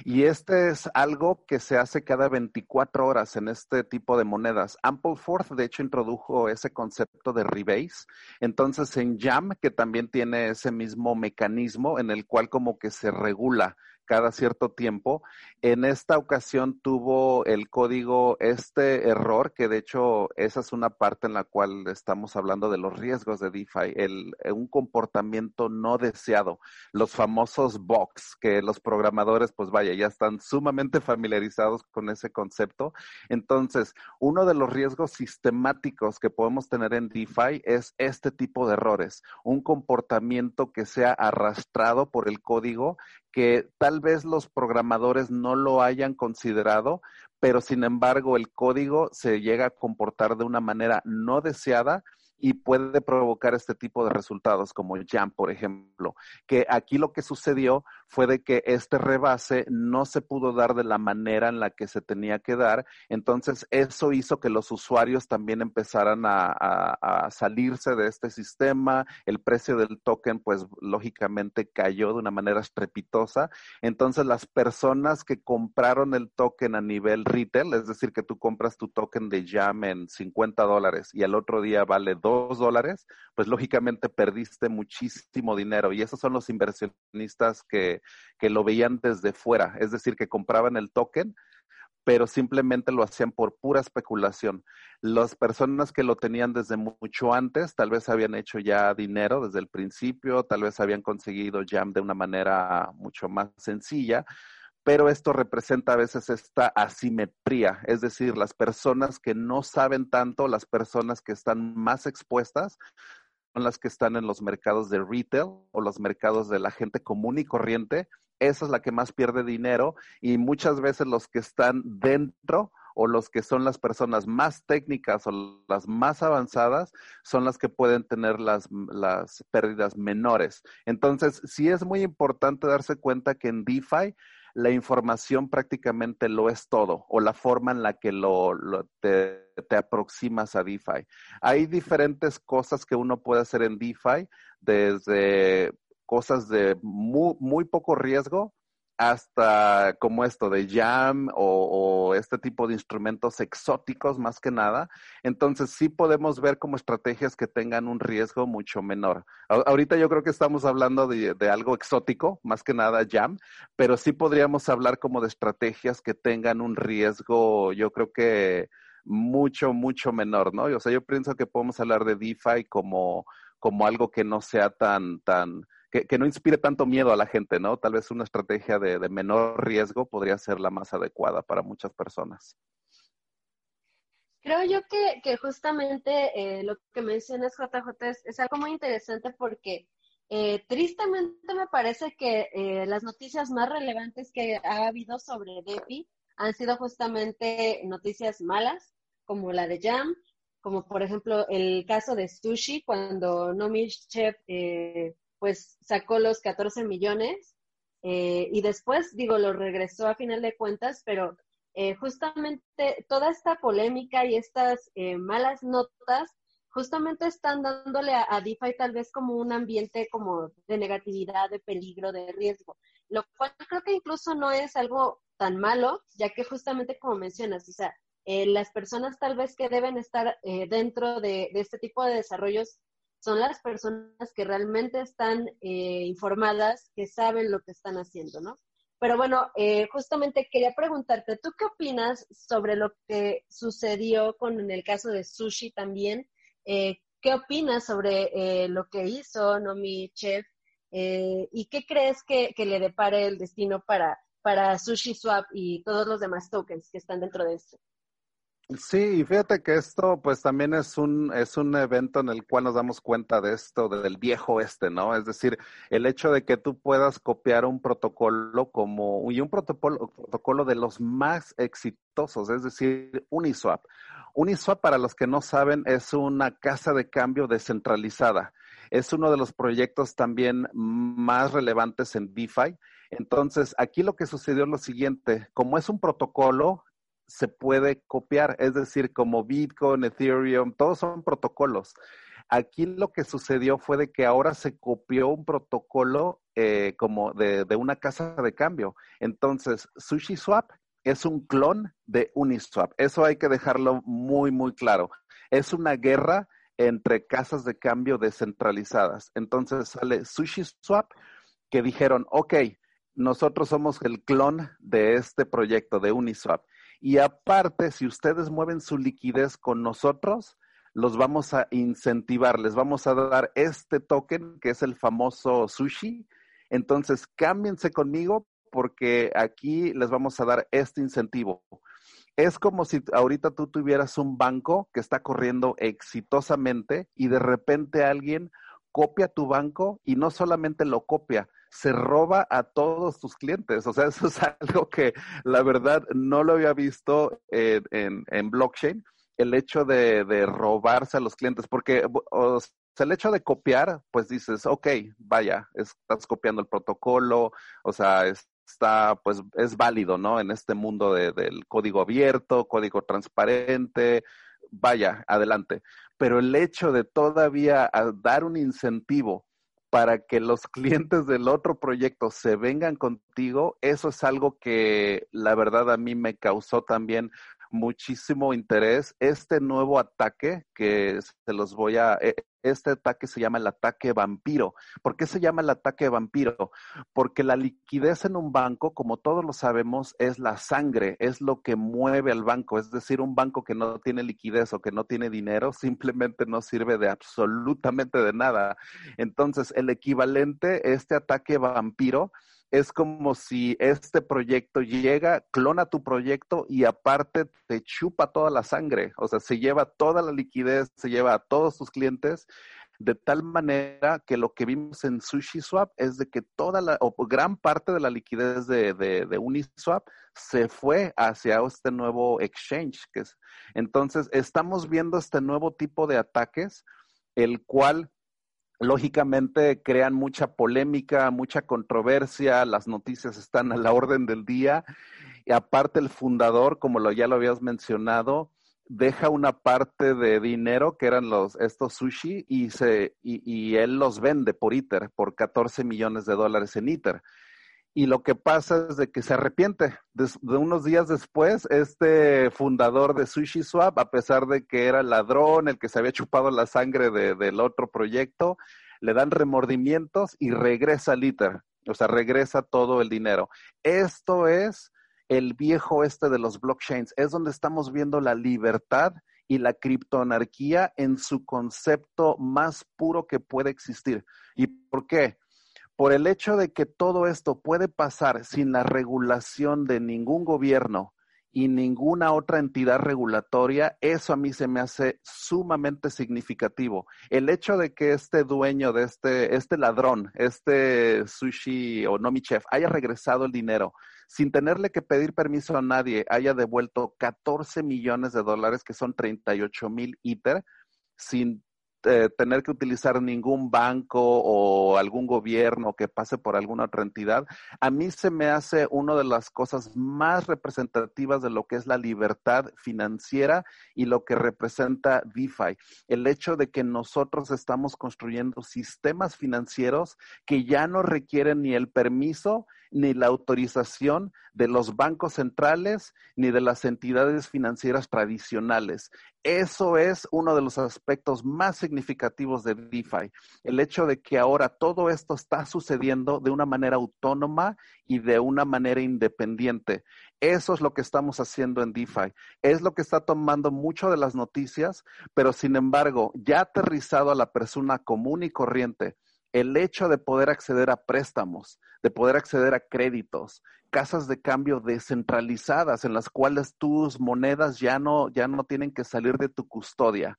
S4: Y este es algo que se hace cada 24 horas en este tipo de monedas. Ampleforth, de hecho, introdujo ese concepto de rebase. Entonces, en Jam, que también tiene ese mismo mecanismo en el cual como que se regula cada cierto tiempo. En esta ocasión tuvo el código este error, que de hecho esa es una parte en la cual estamos hablando de los riesgos de DeFi, el, un comportamiento no deseado, los famosos box, que los programadores, pues vaya, ya están sumamente familiarizados con ese concepto. Entonces, uno de los riesgos sistemáticos que podemos tener en DeFi es este tipo de errores, un comportamiento que sea arrastrado por el código que tal tal vez los programadores no lo hayan considerado, pero sin embargo el código se llega a comportar de una manera no deseada y puede provocar este tipo de resultados como Jam, por ejemplo, que aquí lo que sucedió fue de que este rebase no se pudo dar de la manera en la que se tenía que dar, entonces eso hizo que los usuarios también empezaran a, a salirse de este sistema, el precio del token pues lógicamente cayó de una manera estrepitosa, entonces las personas que compraron el token a nivel retail, es decir, que tú compras tu token de Jam en 50 dólares y al otro día vale 2 dólares, pues lógicamente perdiste muchísimo dinero. Y esos son los inversionistas que, que lo veían desde fuera, es decir, que compraban el token, pero simplemente lo hacían por pura especulación. Las personas que lo tenían desde mucho antes, tal vez habían hecho ya dinero desde el principio, tal vez habían conseguido Jam de una manera mucho más sencilla, pero esto representa a veces esta asimetría, es decir, las personas que no saben tanto, las personas que están más expuestas, son las que están en los mercados de retail o los mercados de la gente común y corriente. Esa es la que más pierde dinero y muchas veces los que están dentro o los que son las personas más técnicas o las más avanzadas son las que pueden tener las, las pérdidas menores. Entonces, sí es muy importante darse cuenta que en DeFi la información prácticamente lo es todo o la forma en la que lo, te, aproximas a DeFi. Hay diferentes cosas que uno puede hacer en DeFi, desde cosas de muy, muy poco riesgo hasta como esto de jam o, este tipo de instrumentos exóticos más que nada. Entonces sí podemos ver como estrategias que tengan un riesgo mucho menor. ahorita yo creo que estamos hablando de, de, algo exótico, más que nada jam, pero sí podríamos hablar como de estrategias que tengan un riesgo, yo creo que mucho, mucho menor, ¿no? O sea, yo pienso que podemos hablar de DeFi como, como algo que no sea tan, tan, que, no inspire tanto miedo a la gente, ¿no? Tal vez una estrategia de, menor riesgo podría ser la más adecuada para muchas personas.
S3: Creo yo que, justamente eh, lo que mencionas, JJ, es, algo muy interesante porque eh, tristemente me parece que eh, las noticias más relevantes que ha habido sobre DeFi han sido justamente noticias malas, como la de Jam, como por ejemplo el caso de Sushi, cuando Nomi Chef pues sacó los 14 millones eh, y después, digo, lo regresó a final de cuentas, pero eh, justamente toda esta polémica y estas eh, malas notas justamente están dándole a, a, DeFi tal vez como un ambiente como de negatividad, de peligro, de riesgo, lo cual creo que incluso no es algo tan malo, ya que justamente como mencionas, o sea, las personas tal vez que deben estar dentro de, de, este tipo de desarrollos son las personas que realmente están eh, informadas, que saben lo que están haciendo, ¿no? Pero bueno, eh, justamente quería preguntarte, ¿tú qué opinas sobre lo que sucedió con el caso de Sushi también? Eh, ¿Qué opinas sobre lo que hizo Nomi Chef? ¿Y qué crees que, que, le depare el destino para, para Sushi Swap y todos los demás tokens que están dentro de esto?
S4: Sí, y fíjate que esto pues también es un, es un evento en el cual nos damos cuenta de esto del viejo este, ¿no? Es decir, el hecho de que tú puedas copiar un protocolo como, y un protocolo, protocolo de los más exitosos, es decir, Uniswap. Uniswap, para los que no saben, es una casa de cambio descentralizada. Es uno de los proyectos también más relevantes en DeFi. Entonces, aquí lo que sucedió es lo siguiente, como es un protocolo, se puede copiar, es decir, como Bitcoin, Ethereum, todos son protocolos. Aquí lo que sucedió fue de que ahora se copió un protocolo eh, como de, de, una casa de cambio. Entonces, SushiSwap es un clon de Uniswap. Eso hay que dejarlo muy, muy claro. Es una guerra entre casas de cambio descentralizadas. Entonces sale SushiSwap que dijeron, ok, nosotros somos el clon de este proyecto de Uniswap. Y aparte, si ustedes mueven su liquidez con nosotros, los vamos a incentivar, les vamos a dar este token que es el famoso sushi. Entonces, cámbiense conmigo porque aquí les vamos a dar este incentivo. Es como si ahorita tú tuvieras un banco que está corriendo exitosamente y de repente alguien copia tu banco y no solamente lo copia, se roba a todos tus clientes. O sea, eso es algo que la verdad no lo había visto en, blockchain, el hecho de, robarse a los clientes, porque el hecho de copiar, pues dices, ok, vaya, estás copiando el protocolo, o sea, está, pues es válido, ¿no? En este mundo del código abierto, código transparente, vaya, adelante. Pero el hecho de todavía dar un incentivo para que los clientes del otro proyecto se vengan contigo, eso es algo que la verdad a mí me causó también muchísimo interés. Este nuevo ataque que se los voy a, e, este ataque se llama el ataque vampiro. ¿Por qué se llama el ataque vampiro? Porque la liquidez en un banco, como todos lo sabemos, es la sangre, es lo que mueve al banco. Es decir, un banco que no tiene liquidez o que no tiene dinero simplemente no sirve de absolutamente de nada. Entonces, el equivalente, este ataque vampiro, es como si este proyecto llega, clona tu proyecto y aparte te chupa toda la sangre, o sea, se lleva toda la liquidez, se lleva a todos tus clientes, de tal manera que lo que vimos en SushiSwap es de que toda la, o gran parte de la liquidez de, de, Uniswap se fue hacia este nuevo exchange. Entonces, estamos viendo este nuevo tipo de ataques, el cual lógicamente crean mucha polémica, mucha controversia, las noticias están a la orden del día y aparte el fundador, como lo, ya lo habías mencionado, deja una parte de dinero que eran los estos sushi y se y, y él los vende por ITER por 14 millones de dólares en ITER y lo que pasa es de que se arrepiente. De, unos días después, este fundador de Sushi a pesar de que era ladrón, el que se había chupado la sangre del otro proyecto, le dan remordimientos y regresa al ITER, o sea, regresa todo el dinero. Esto es el viejo este de los blockchains, es donde estamos viendo la libertad y la criptoanarquía en su concepto más puro que puede existir. ¿Y por qué? Por el hecho de que todo esto puede pasar sin la regulación de ningún gobierno y ninguna otra entidad regulatoria, eso a mí se me hace sumamente significativo. El hecho de que este dueño de este, este ladrón, este sushi o nomi chef, haya regresado el dinero sin tenerle que pedir permiso a nadie, haya devuelto 14 millones de dólares, que son 38 mil ITER, sin eh, tener que utilizar ningún banco o algún gobierno que pase por alguna otra entidad, a mí se me hace una de las cosas más representativas de lo que es la libertad financiera y lo que representa DeFi. El hecho de que nosotros estamos construyendo sistemas financieros que ya no requieren ni el permiso ni la autorización de los bancos centrales ni de las entidades financieras tradicionales. Eso es uno de los aspectos más significativos de DeFi. El hecho de que ahora todo esto está sucediendo de una manera autónoma y de una manera independiente. Eso es lo que estamos haciendo en DeFi. Es lo que está tomando mucho de las noticias, pero sin embargo, ya aterrizado a la persona común y corriente, el hecho de poder acceder a préstamos, de poder acceder a créditos, casas de cambio descentralizadas en las cuales tus monedas ya no, ya no tienen que salir de tu custodia.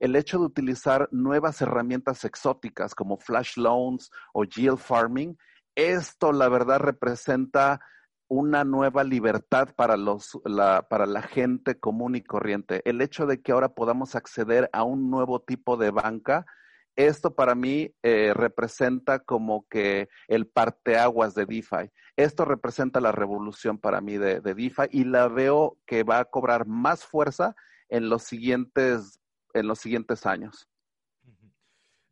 S4: El hecho de utilizar nuevas herramientas exóticas como flash loans o yield farming, esto la verdad representa una nueva libertad para, los, la, para la gente común y corriente. El hecho de que ahora podamos acceder a un nuevo tipo de banca, esto para mí eh, representa como que el parteaguas de DeFi. Esto representa la revolución para mí de, de, DeFi y la veo que va a cobrar más fuerza en los siguientes, en los siguientes años.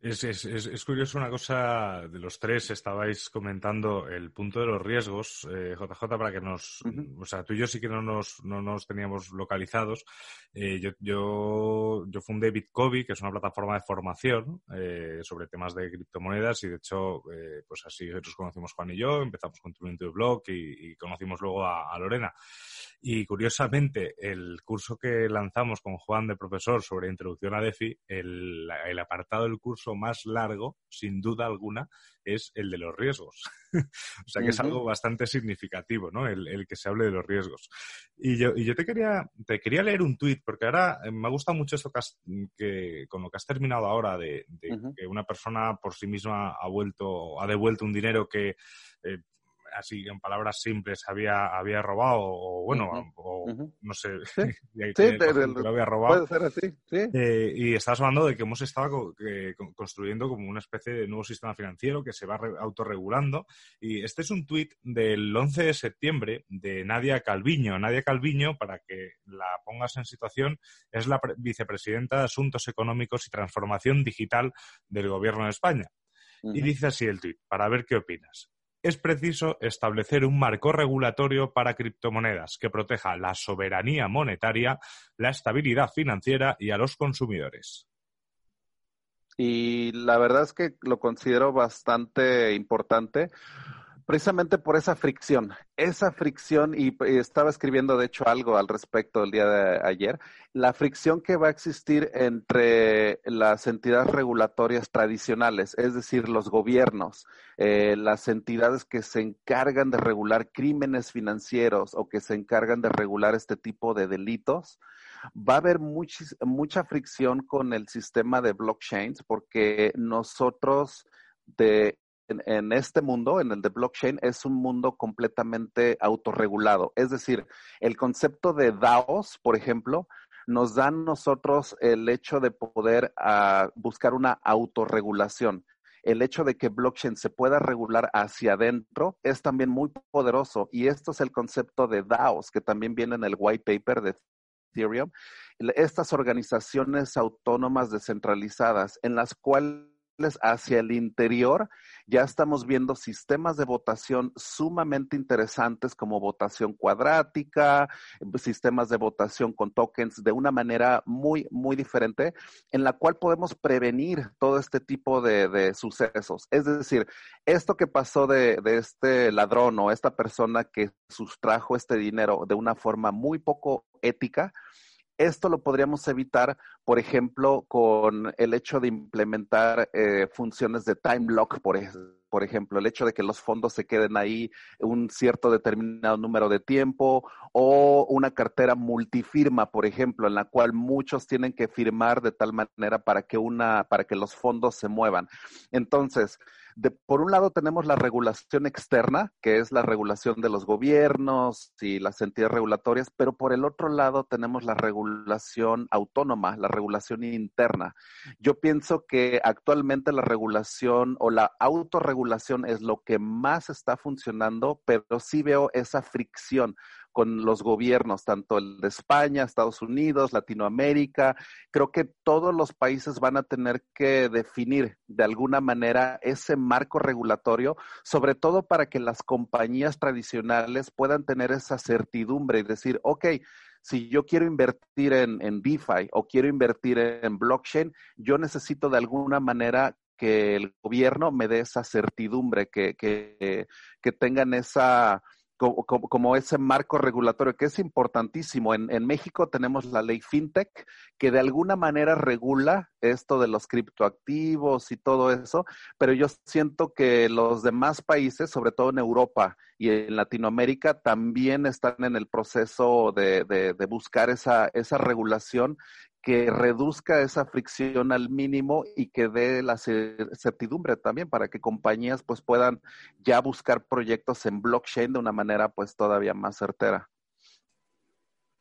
S2: Es, es, es, curioso una cosa, de los tres estabais comentando el punto de los riesgos, eh, JJ, para que nos, o sea, tú y yo sí que no nos, no nos teníamos localizados. Eh, yo, yo, yo fundé Bitcoin, que es una plataforma de formación eh, sobre temas de criptomonedas y de hecho, eh, pues así nosotros conocimos Juan y yo, empezamos con tu blog y, y conocimos luego a, a Lorena. Y curiosamente, el curso que lanzamos con Juan de profesor sobre introducción a DeFi, el, el apartado del curso más largo, sin duda alguna, es el de los riesgos. o sea que es algo bastante significativo, ¿no? El, que se hable de los riesgos. Y yo, y yo te quería, te quería leer un tuit, porque ahora eh, me gusta mucho esto que, con lo que has terminado ahora, de, que una persona por sí misma ha vuelto, ha devuelto un dinero que eh, así en palabras simples, había, había robado o bueno, o no sé,
S4: sí, lo había robado. Puede ser así, sí.
S2: Eh, y estás hablando de que hemos estado construyendo como una especie de nuevo sistema financiero que se va autorregulando. Y este es un tuit del 11 de septiembre de Nadia Calviño. Nadia Calviño, para que la pongas en situación, es la vicepresidenta de Asuntos Económicos y Transformación Digital del Gobierno de España. Y dice así el tuit, para ver qué opinas es preciso establecer un marco regulatorio para criptomonedas que proteja la soberanía monetaria, la estabilidad financiera y a los consumidores.
S4: Y la verdad es que lo considero bastante importante precisamente por esa fricción, esa fricción, y, estaba escribiendo de hecho algo al respecto el día de ayer, la fricción que va a existir entre las entidades regulatorias tradicionales, es decir, los gobiernos, eh, las entidades que se encargan de regular crímenes financieros o que se encargan de regular este tipo de delitos, va a haber mucha fricción con el sistema de blockchains porque nosotros de en, este mundo, en el de blockchain, es un mundo completamente autorregulado. Es decir, el concepto de DAOs, por ejemplo, nos da a nosotros el hecho de poder ah, buscar una autorregulación. El hecho de que blockchain se pueda regular hacia adentro es también muy poderoso. Y esto es el concepto de DAOs, que también viene en el white paper de Ethereum. Estas organizaciones autónomas descentralizadas en las cuales hacia el interior, ya estamos viendo sistemas de votación sumamente interesantes como votación cuadrática, sistemas de votación con tokens de una manera muy, muy diferente, en la cual podemos prevenir todo este tipo de, sucesos. Es decir, esto que pasó de, este ladrón o esta persona que sustrajo este dinero de una forma muy poco ética, esto lo podríamos evitar, por ejemplo, con el hecho de implementar eh, funciones de time lock, por, por ejemplo, el hecho de que los fondos se queden ahí un cierto determinado número de tiempo o una cartera multifirma, por ejemplo, en la cual muchos tienen que firmar de tal manera para que una para que los fondos se muevan. Entonces, por un lado tenemos la regulación externa, que es la regulación de los gobiernos y las entidades regulatorias, pero por el otro lado tenemos la regulación autónoma, la regulación interna. Yo pienso que actualmente la regulación o la autorregulación es lo que más está funcionando, pero sí veo esa fricción con los gobiernos, tanto el de España, Estados Unidos, Latinoamérica. Creo que todos los países van a tener que definir de alguna manera ese marco regulatorio, sobre todo para que las compañías tradicionales puedan tener esa certidumbre y decir, ok, si yo quiero invertir en, DeFi o quiero invertir en blockchain, yo necesito de alguna manera que el gobierno me dé esa certidumbre, que, que, que tengan esa como, ese marco regulatorio que es importantísimo. En, en, México tenemos la ley FinTech que de alguna manera regula esto de los criptoactivos y todo eso, pero yo siento que los demás países, sobre todo en Europa y en Latinoamérica, también están en el proceso de, de buscar esa, esa regulación que reduzca esa fricción al mínimo y que dé la certidumbre también para que compañías pues puedan ya buscar proyectos en blockchain de una manera pues todavía más certera.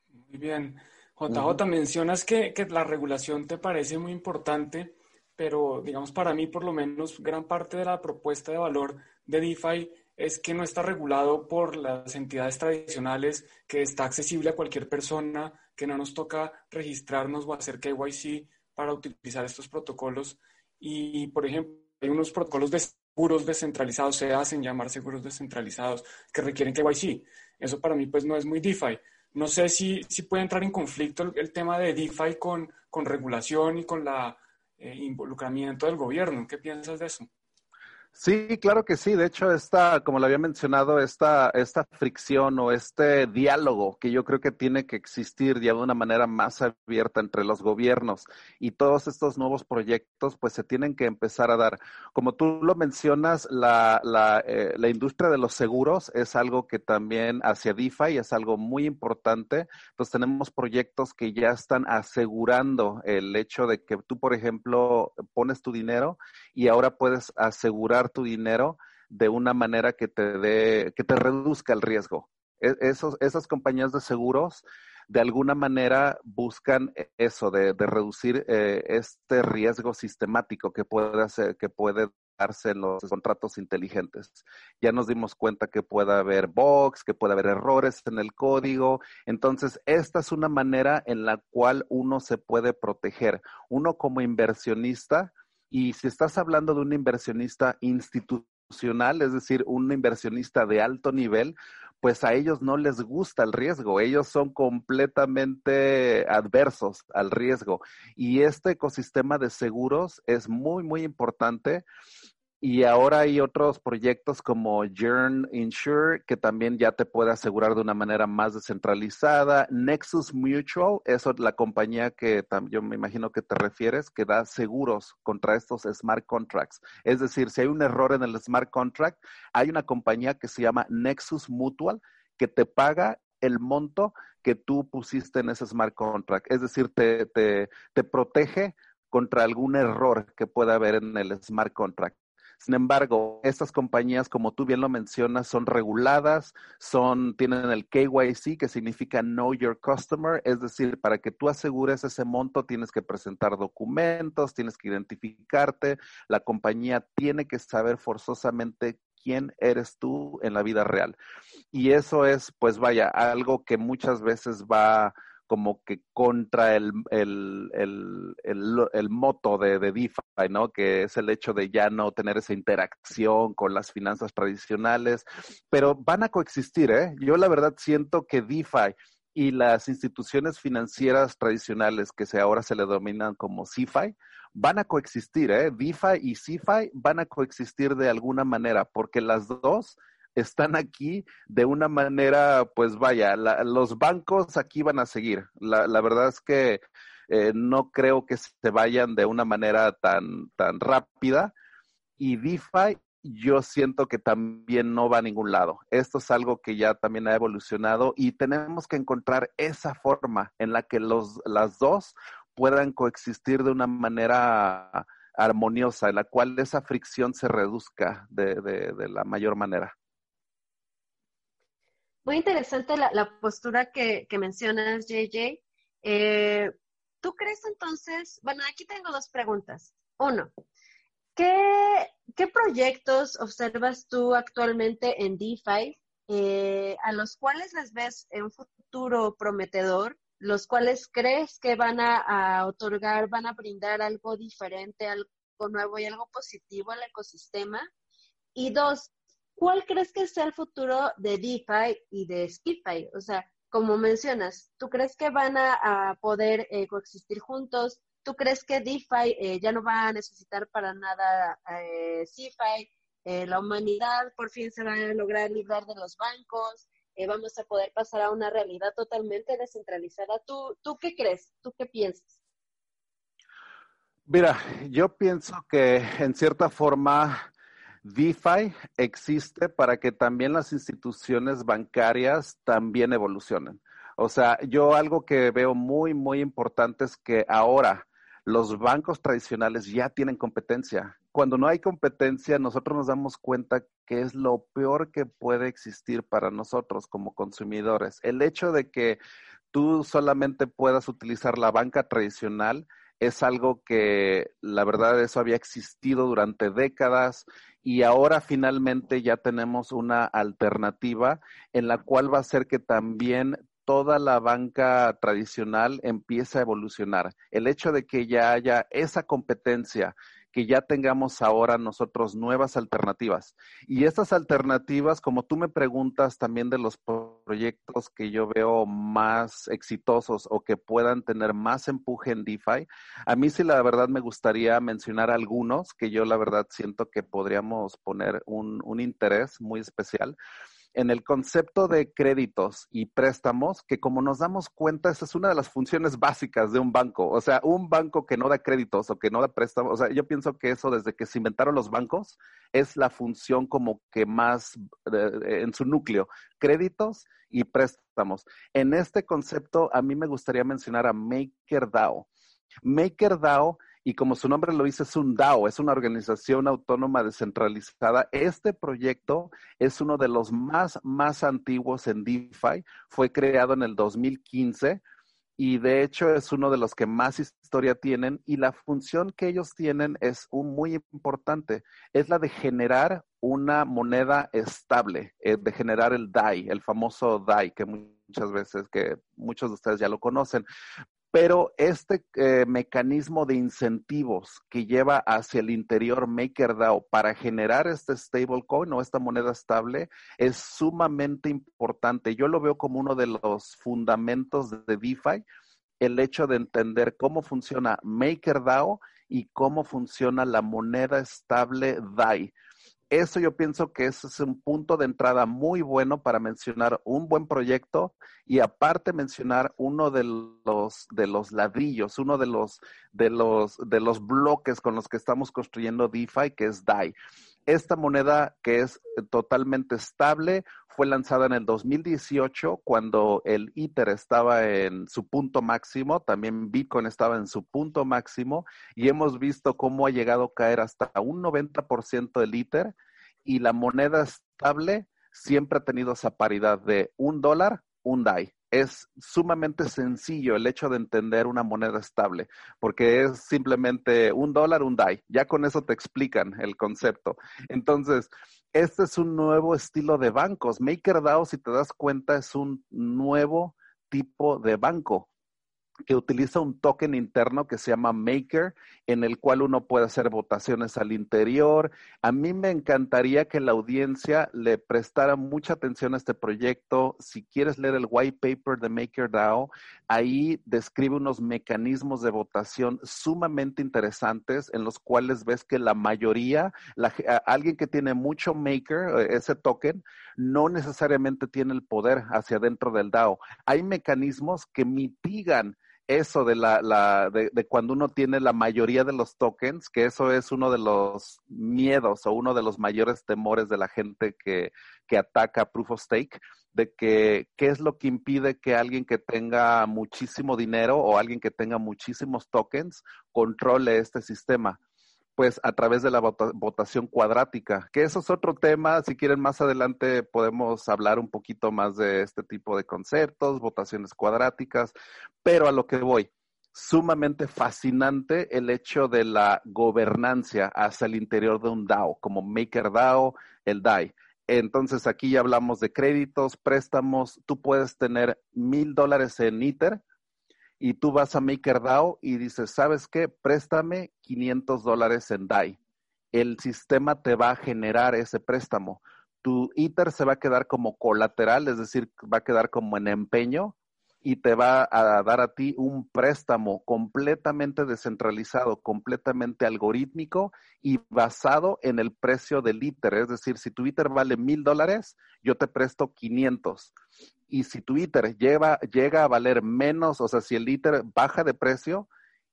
S1: Muy bien. JJ, mencionas que, que la regulación te parece muy importante, pero digamos para mí por lo menos gran parte de la propuesta de valor de DeFi es que no está regulado por las entidades tradicionales, que está accesible a cualquier persona, que no nos toca registrarnos o hacer KYC para utilizar estos protocolos. Y, por ejemplo, hay unos protocolos de seguros descentralizados, se hacen llamar seguros descentralizados, que requieren KYC. Eso para mí pues no es muy DeFi. No sé si, si puede entrar en conflicto el, tema de DeFi con, con regulación y con el eh, involucramiento del gobierno. ¿Qué piensas de eso?
S4: Sí, claro que sí. De hecho, esta, como lo había mencionado, esta, esta fricción o este diálogo que yo creo que tiene que existir ya de una manera más abierta entre los gobiernos y todos estos nuevos proyectos, pues se tienen que empezar a dar. Como tú lo mencionas, la, la, eh, la industria de los seguros es algo que también hacia DeFi es algo muy importante. Entonces tenemos proyectos que ya están asegurando el hecho de que tú, por ejemplo, pones tu dinero y ahora puedes asegurar tu dinero de una manera que te dé, que te reduzca el riesgo. E, esos, esas compañías de seguros de alguna manera buscan eso, de, reducir eh, este riesgo sistemático que puede hacer, que puede darse en los contratos inteligentes. Ya nos dimos cuenta que puede haber bugs, que puede haber errores en el código. Entonces, esta es una manera en la cual uno se puede proteger. Uno como inversionista y si estás hablando de un inversionista institucional, es decir, un inversionista de alto nivel, pues a ellos no les gusta el riesgo, ellos son completamente adversos al riesgo. Y este ecosistema de seguros es muy, muy importante y ahora hay otros proyectos como Yearn Insure, que también ya te puede asegurar de una manera más descentralizada. Nexus Mutual, eso es la compañía que yo me imagino que te refieres, que da seguros contra estos smart contracts. Es decir, si hay un error en el smart contract, hay una compañía que se llama Nexus Mutual que te paga el monto que tú pusiste en ese smart contract. Es decir, te, te, te protege contra algún error que pueda haber en el smart contract. Sin embargo, estas compañías, como tú bien lo mencionas, son reguladas, son, tienen el KYC, que significa Know Your Customer, es decir, para que tú asegures ese monto tienes que presentar documentos, tienes que identificarte, la compañía tiene que saber forzosamente quién eres tú en la vida real. Y eso es, pues vaya, algo que muchas veces va como que contra el, el, el, el moto de, de, DeFi, ¿no? Que es el hecho de ya no tener esa interacción con las finanzas tradicionales, pero van a coexistir, ¿eh? Yo la verdad siento que DeFi y las instituciones financieras tradicionales que se ahora se le dominan como CeFi, van a coexistir, ¿eh? DeFi y CeFi van a coexistir de alguna manera, porque las dos están aquí de una manera, pues vaya, los bancos aquí van a seguir. La, la verdad es que eh, no creo que se vayan de una manera tan, tan rápida. Y DeFi yo siento que también no va a ningún lado. Esto es algo que ya también ha evolucionado y tenemos que encontrar esa forma en la que los, las dos puedan coexistir de una manera armoniosa, en la cual esa fricción se reduzca de, de la mayor manera.
S3: Muy interesante la, postura que, mencionas, JJ. Eh, ¿Tú crees entonces, bueno, aquí tengo dos preguntas. Uno, ¿qué, proyectos observas tú actualmente en DeFi eh, a los cuales les ves un futuro prometedor, los cuales crees que van a, otorgar, van a brindar algo diferente, algo nuevo y algo positivo al ecosistema? Y dos, ¿cuál crees que sea el futuro de DeFi y de SkipFi? O sea, como mencionas, ¿tú crees que van a, poder eh, coexistir juntos? ¿Tú crees que DeFi eh, ya no va a necesitar para nada eh, eh, la humanidad por fin se va a lograr librar de los bancos, vamos a poder pasar a una realidad totalmente descentralizada. ¿Tú, ¿Tú qué crees? ¿Tú qué piensas?
S4: Mira, yo pienso que en cierta forma DeFi existe para que también las instituciones bancarias también evolucionen. O sea, yo algo que veo muy, muy importante es que ahora los bancos tradicionales ya tienen competencia. Cuando no hay competencia, nosotros nos damos cuenta que es lo peor que puede existir para nosotros como consumidores. El hecho de que tú solamente puedas utilizar la banca tradicional es algo que la verdad eso había existido durante décadas y ahora finalmente ya tenemos una alternativa en la cual va a ser que también toda la banca tradicional empiece a evolucionar. El hecho de que ya haya esa competencia, que ya tengamos ahora nosotros nuevas alternativas. Y estas alternativas, como tú me preguntas también de los proyectos que yo veo más exitosos o que puedan tener más empuje en DeFi. A mí sí, la verdad, me gustaría mencionar algunos que yo, la verdad, siento que podríamos poner un, un interés muy especial en el concepto de créditos y préstamos, que como nos damos cuenta, esa es una de las funciones básicas de un banco. O sea, un banco que no da créditos o que no da préstamos, o sea, yo pienso que eso desde que se inventaron los bancos es la función como que más eh, en su núcleo, créditos y préstamos. En este concepto, a mí me gustaría mencionar a MakerDAO. MakerDAO y como su nombre lo dice, es un DAO, es una organización autónoma descentralizada. Este proyecto es uno de los más, más antiguos en DeFi. Fue creado en el 2015 y de hecho es uno de los que más historia tienen y la función que ellos tienen es un muy importante, es la de generar una moneda estable, eh, de generar el DAI, el famoso DAI que muchas veces que muchos de ustedes ya lo conocen, pero este eh, mecanismo de incentivos que lleva hacia el interior MakerDAO para generar este stablecoin o esta moneda estable es sumamente importante. Yo lo veo como uno de los fundamentos de DeFi, el hecho de entender cómo funciona MakerDAO y cómo funciona la moneda estable DAI eso yo pienso que ese es un punto de entrada muy bueno para mencionar un buen proyecto y aparte mencionar uno de los de los ladrillos, uno de los de los de los bloques con los que estamos construyendo DeFi, que es DAI. Esta moneda que es totalmente estable fue lanzada en el 2018 cuando el Ether estaba en su punto máximo, también Bitcoin estaba en su punto máximo y hemos visto cómo ha llegado a caer hasta un 90% del Ether y la moneda estable siempre ha tenido esa paridad de un dólar, un DAI es sumamente sencillo el hecho de entender una moneda estable, porque es simplemente un dólar, un DAI. Ya con eso te explican el concepto. Entonces, este es un nuevo estilo de bancos. MakerDAO, si te das cuenta, es un nuevo tipo de banco que utiliza un token interno que se llama Maker, en el cual uno puede hacer votaciones al interior. A mí me encantaría que la audiencia le prestara mucha atención a este proyecto. Si quieres leer el white paper de MakerDAO, ahí describe unos mecanismos de votación sumamente interesantes en los cuales ves que la mayoría, alguien que tiene mucho Maker, eh, ese token, no necesariamente tiene el poder hacia dentro del DAO. Hay mecanismos que mitigan eso de la, la de, de, cuando uno tiene la mayoría de los tokens, que eso es uno de los miedos o uno de los mayores temores de la gente que, que ataca Proof of Stake, de que qué es lo que impide que alguien que tenga muchísimo dinero o alguien que tenga muchísimos tokens controle este sistema pues a través de la votación cuadrática, que eso es otro tema, si quieren más adelante podemos hablar un poquito más de este tipo de conceptos, votaciones cuadráticas, pero a lo que voy, sumamente fascinante el hecho de la gobernancia hacia el interior de un DAO, como MakerDAO, el DAI. Entonces aquí ya hablamos de créditos, préstamos, tú puedes tener mil dólares en ITER, y tú vas a MakerDAO y dices, ¿sabes qué? Préstame 500 dólares en DAI. El sistema te va a generar ese préstamo. Tu ITER se va a quedar como colateral, es decir, va a quedar como en empeño y te va a dar a ti un préstamo completamente descentralizado, completamente algorítmico y basado en el precio del ITER. Es decir, si tu vale mil dólares, yo te presto 500 y si tu ITER llega a valer menos, o sea, si el ITER baja de precio,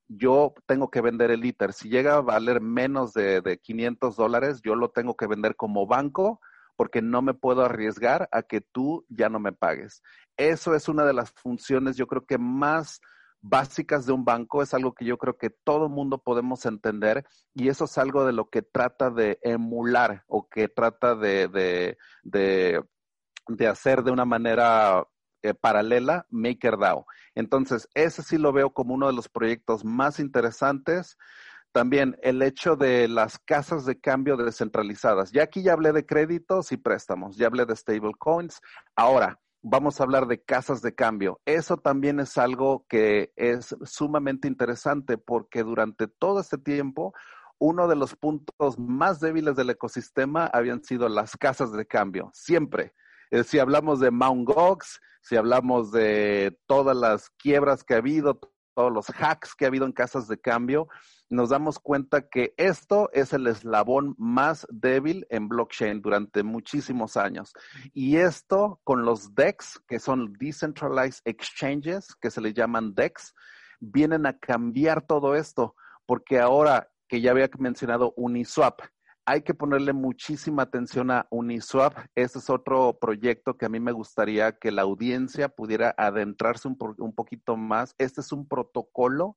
S4: yo tengo que vender el ITER. Si llega a valer menos de, de 500 dólares, yo lo tengo que vender como banco porque no me puedo arriesgar a que tú ya no me pagues. Eso es una de las funciones, yo creo que más básicas de un banco, es algo que yo creo que todo mundo podemos entender y eso es algo de lo que trata de emular o que trata de, de, de de hacer de una manera eh, paralela MakerDAO. Entonces, ese sí lo veo como uno de los proyectos más interesantes. También el hecho de las casas de cambio descentralizadas. Ya aquí ya hablé de créditos y préstamos, ya hablé de stablecoins. Ahora, vamos a hablar de casas de cambio. Eso también es algo que es sumamente interesante porque durante todo este tiempo uno de los puntos más débiles del ecosistema habían sido las casas de cambio, siempre Eh, si hablamos de Mount Gox, si hablamos de todas las quiebras que ha habido, todos los hacks que ha habido en casas de cambio, nos damos cuenta que esto es el eslabón más débil en blockchain durante muchísimos años. Y esto con los DEX, que son Decentralized Exchanges, que se le llaman DEX, vienen a cambiar todo esto, porque ahora que ya había mencionado Uniswap, hay que ponerle muchísima atención a Uniswap. Este es otro proyecto que a mí me gustaría que la audiencia pudiera adentrarse un, un poquito más. Este es un protocolo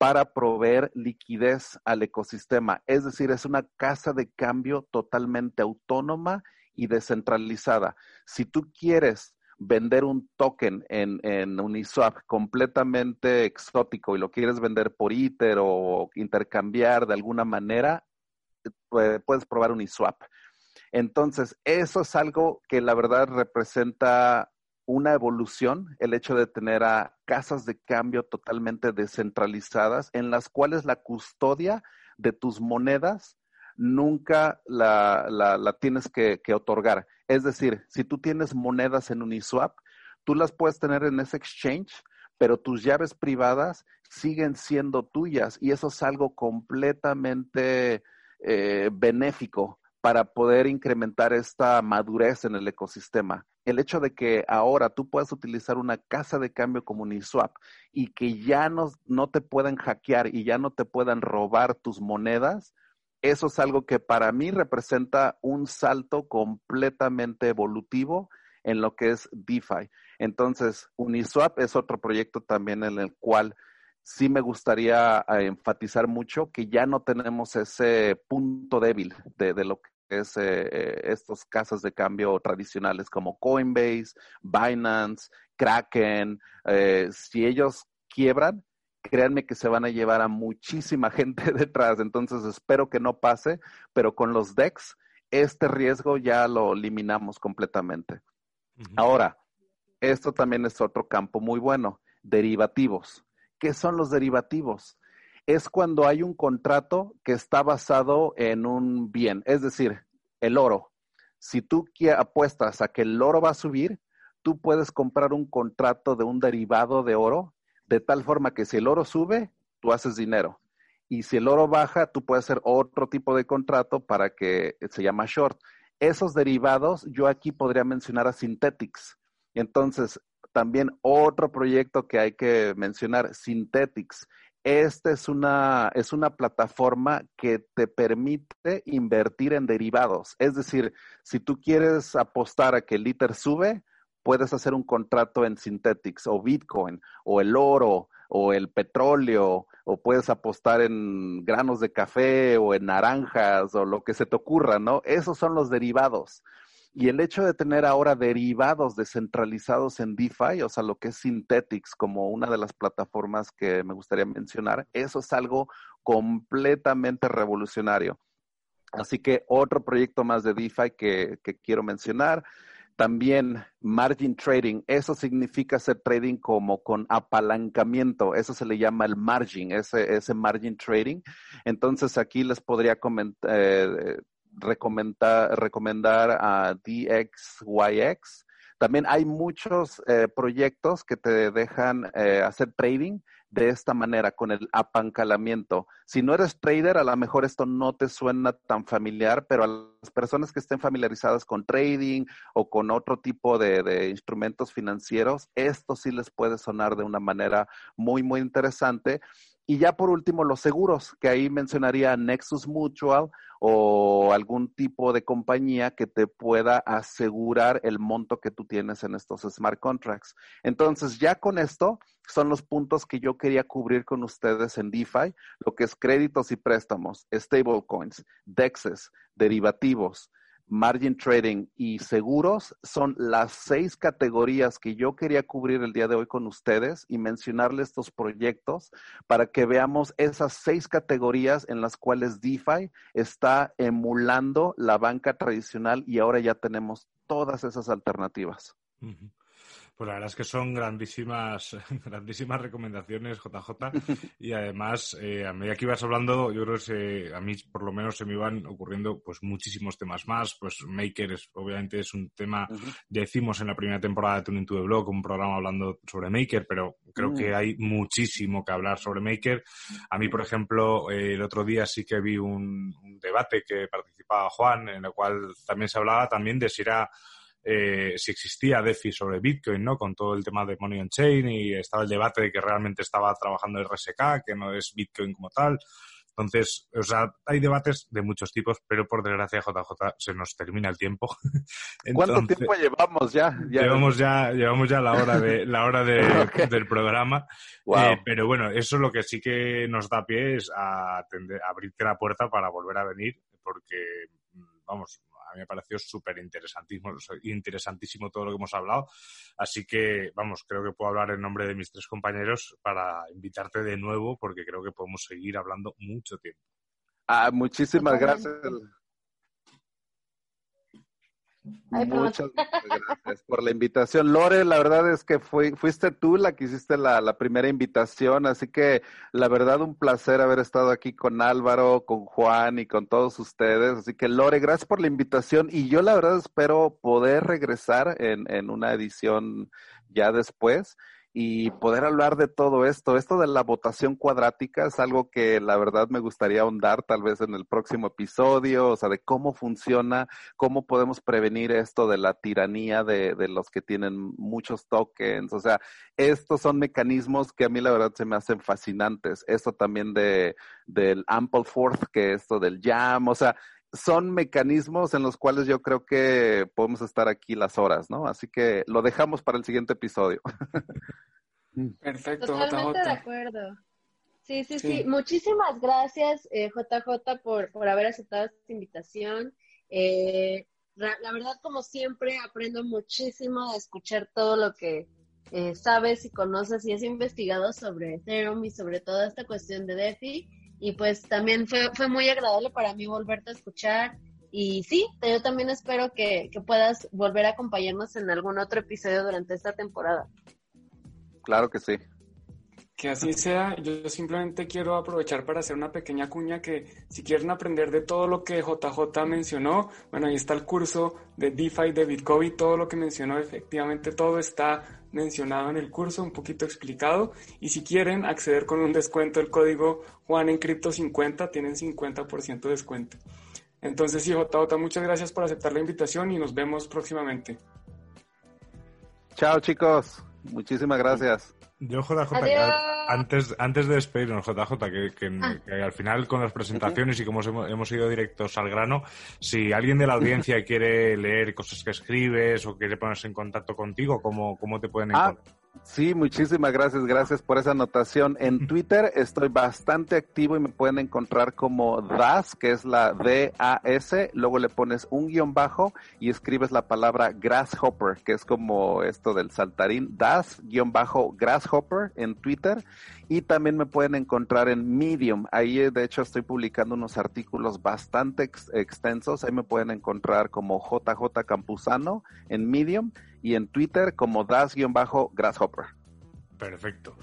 S4: para proveer liquidez al ecosistema. Es decir, es una casa de cambio totalmente autónoma y descentralizada. Si tú quieres vender un token en, en, Uniswap completamente exótico y lo quieres vender por Ether o intercambiar de alguna manera, puedes probar Uniswap. Entonces, eso es algo que la verdad representa una evolución, el hecho de tener a casas de cambio totalmente descentralizadas en las cuales la custodia de tus monedas nunca la, la, tienes que, otorgar. Es decir, si tú tienes monedas en Uniswap, tú las puedes tener en ese exchange, pero tus llaves privadas siguen siendo tuyas y eso es algo completamente eh, benéfico para poder incrementar esta madurez en el ecosistema. El hecho de que ahora tú puedas utilizar una casa de cambio como Uniswap y que ya no, no te puedan hackear y ya no te puedan robar tus monedas, eso es algo que para mí representa un salto completamente evolutivo en lo que es DeFi. Entonces, Uniswap es otro proyecto también en el cual sí me gustaría eh, enfatizar mucho que ya no tenemos ese punto débil de, de lo que es eh, eh, estos casas de cambio tradicionales como Coinbase, Binance, Kraken. si ellos quiebran, créanme que se van a llevar a muchísima gente detrás. Entonces espero que no pase, pero con los DEX, este riesgo ya lo eliminamos completamente. Ahora, esto también es otro campo muy bueno, derivativos. ¿Qué son los derivativos? Es cuando hay un contrato que está basado en un bien, es decir, el oro. Si tú apuestas a que el oro va a subir, tú puedes comprar un contrato de un derivado de oro de tal forma que si el oro sube, tú haces dinero. Y si el oro baja, tú puedes hacer otro tipo de contrato para que se llama short. Esos derivados, yo aquí podría mencionar a Synthetics. Entonces, también otro proyecto que hay que mencionar, Synthetics. Esta es una, es una plataforma que te permite invertir en derivados. Es decir, si tú quieres apostar a que el ITER sube, puedes hacer un contrato en Synthetics o Bitcoin o el oro o el petróleo o puedes apostar en granos de café o en naranjas o lo que se te ocurra, ¿no? Esos son los derivados. Y el hecho de tener ahora derivados descentralizados en DeFi, o sea, lo que es Synthetics como una de las plataformas que me gustaría mencionar, eso es algo completamente revolucionario. Así que otro proyecto más de DeFi que, quiero mencionar. También margin trading, eso significa hacer trading como con apalancamiento, eso se le llama el margin, ese, ese margin trading. Entonces aquí les podría comentar, eh, recomendar, recomendar a DXYX. También hay muchos eh, proyectos que te dejan eh, hacer trading de esta manera, con el apancalamiento. Si no eres trader, a lo mejor esto no te suena tan familiar, pero a las personas que estén familiarizadas con trading o con otro tipo de, de instrumentos financieros, esto sí les puede sonar de una manera muy, muy interesante. Y ya por último, los seguros, que ahí mencionaría Nexus Mutual o algún tipo de compañía que te pueda asegurar el monto que tú tienes en estos smart contracts. Entonces, ya con esto son los puntos que yo quería cubrir con ustedes en DeFi, lo que es créditos y préstamos, stablecoins, DEXs, derivativos, margin trading y seguros son las seis categorías que yo quería cubrir el día de hoy con ustedes y mencionarles estos proyectos para que veamos esas seis categorías en las cuales DeFi está emulando la banca tradicional y ahora ya tenemos todas esas alternativas.
S2: Pues la verdad es que son grandísimas, grandísimas recomendaciones, JJ. Y además, eh, a medida que ibas hablando, yo creo que a mí por lo menos se me iban ocurriendo pues muchísimos temas más. Pues Maker es, obviamente es un tema, decimos en la primera temporada de Tuning to the Blog, un programa hablando sobre Maker, pero creo que mm. hay muchísimo que hablar sobre Maker. A mí, por ejemplo, eh, el otro día sí que vi un, un debate que participaba Juan, en el cual también se hablaba también de si era eh, si existía DeFi sobre Bitcoin, ¿no? Con todo el tema de Money on Chain y estaba el debate de que realmente estaba trabajando el RSK, que no es Bitcoin como tal. Entonces, o sea, hay debates de muchos tipos, pero por desgracia, JJ, se nos termina el tiempo.
S4: ¿Cuánto tiempo llevamos ya?
S2: Llevamos ya, llevamos ya la hora de la hora de, del programa. Eh, pero bueno, eso es lo que sí que nos da pie es a, a abrirte la puerta para volver a venir, porque vamos, a mí me pareció súper interesantísimo, interesantísimo todo lo que hemos hablado. Así que, vamos, creo que puedo hablar en nombre de mis tres compañeros para invitarte de nuevo porque creo que podemos seguir hablando mucho tiempo.
S4: Ah, muchísimas gracias. Muchas gracias por la invitación. Lore, la verdad es que fuiste tú la que hiciste la, la, primera invitación, así que la verdad un placer haber estado aquí con Álvaro, con Juan y con todos ustedes. Así que Lore, gracias por la invitación y yo la verdad espero poder regresar en, en una edición ya después y poder hablar de todo esto. Esto de la votación cuadrática es algo que la verdad me gustaría ahondar tal vez en el próximo episodio, o sea, de cómo funciona, cómo podemos prevenir esto de la tiranía de, de los que tienen muchos tokens. O sea, estos son mecanismos que a mí la verdad se me hacen fascinantes. Esto también de, del Ample Forth, que esto del Jam, o sea, son mecanismos en los cuales yo creo que podemos estar aquí las horas, ¿no? Así que lo dejamos para el siguiente episodio.
S1: Perfecto.
S3: Totalmente de acuerdo. Sí, sí, sí, Muchísimas gracias, JJ, eh, por, por haber aceptado esta invitación. Eh, la verdad, como siempre, aprendo muchísimo de escuchar todo lo que eh, sabes y conoces y has investigado sobre Ethereum y sobre toda esta cuestión de DeFi y pues también fue, fue muy agradable para mí volverte a escuchar. Y sí, yo también espero que, que puedas volver a acompañarnos en algún otro episodio durante esta temporada.
S4: Claro que sí.
S1: Que así sea. Yo simplemente quiero aprovechar para hacer una pequeña cuña que si quieren aprender de todo lo que JJ mencionó, bueno, ahí está el curso de DeFi de Bitcoin, todo lo que mencionó, efectivamente todo está mencionado en el curso, un poquito explicado. Y si quieren acceder con un descuento, el código Juan en Cripto 50, tienen 50% de descuento. Entonces, sí, JJ, muchas gracias por aceptar la invitación y nos vemos próximamente.
S4: Chao, chicos. Muchísimas gracias.
S2: Yo, JJ, antes, antes de despedirnos, JJ, ah. que, al final con las presentaciones y como hemos, hemos, ido directos al grano, si alguien de la audiencia quiere leer cosas que escribes o quiere ponerse en contacto contigo, ¿cómo, cómo te pueden ah, encontrar?
S4: Sí, muchísimas gracias, gracias por esa anotación. En Twitter estoy bastante activo y me pueden encontrar como DAS, que es la D-A-S, luego le pones un guion bajo y escribes la palabra Grasshopper, que es como esto del saltarín, DAS, guion bajo Grasshopper en Twitter. Y también me pueden encontrar en Medium. Ahí, de hecho, estoy publicando unos artículos bastante extensos. Ahí me pueden encontrar como JJ Campuzano en Medium y en Twitter como das-grasshopper.
S2: Perfecto.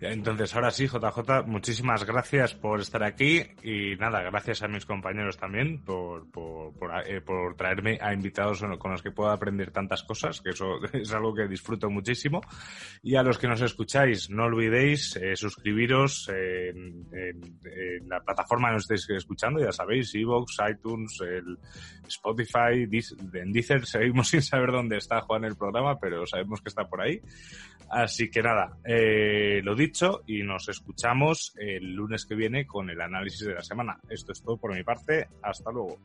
S2: Entonces, ahora sí, JJ, muchísimas gracias por estar aquí y nada, gracias a mis compañeros también por, por, eh, traerme a invitados con los que puedo aprender tantas cosas, que eso es algo que disfruto muchísimo. Y a los que nos escucháis, no olvidéis eh, suscribiros en, la plataforma que nos estéis escuchando, ya sabéis, Evox, iTunes, el Spotify, en Deezer, seguimos sin saber dónde está Juan el programa, pero sabemos que está por ahí. Así que nada, eh, lo dicho y nos escuchamos el lunes que viene con el análisis de la semana. Esto es todo por mi parte. Hasta luego.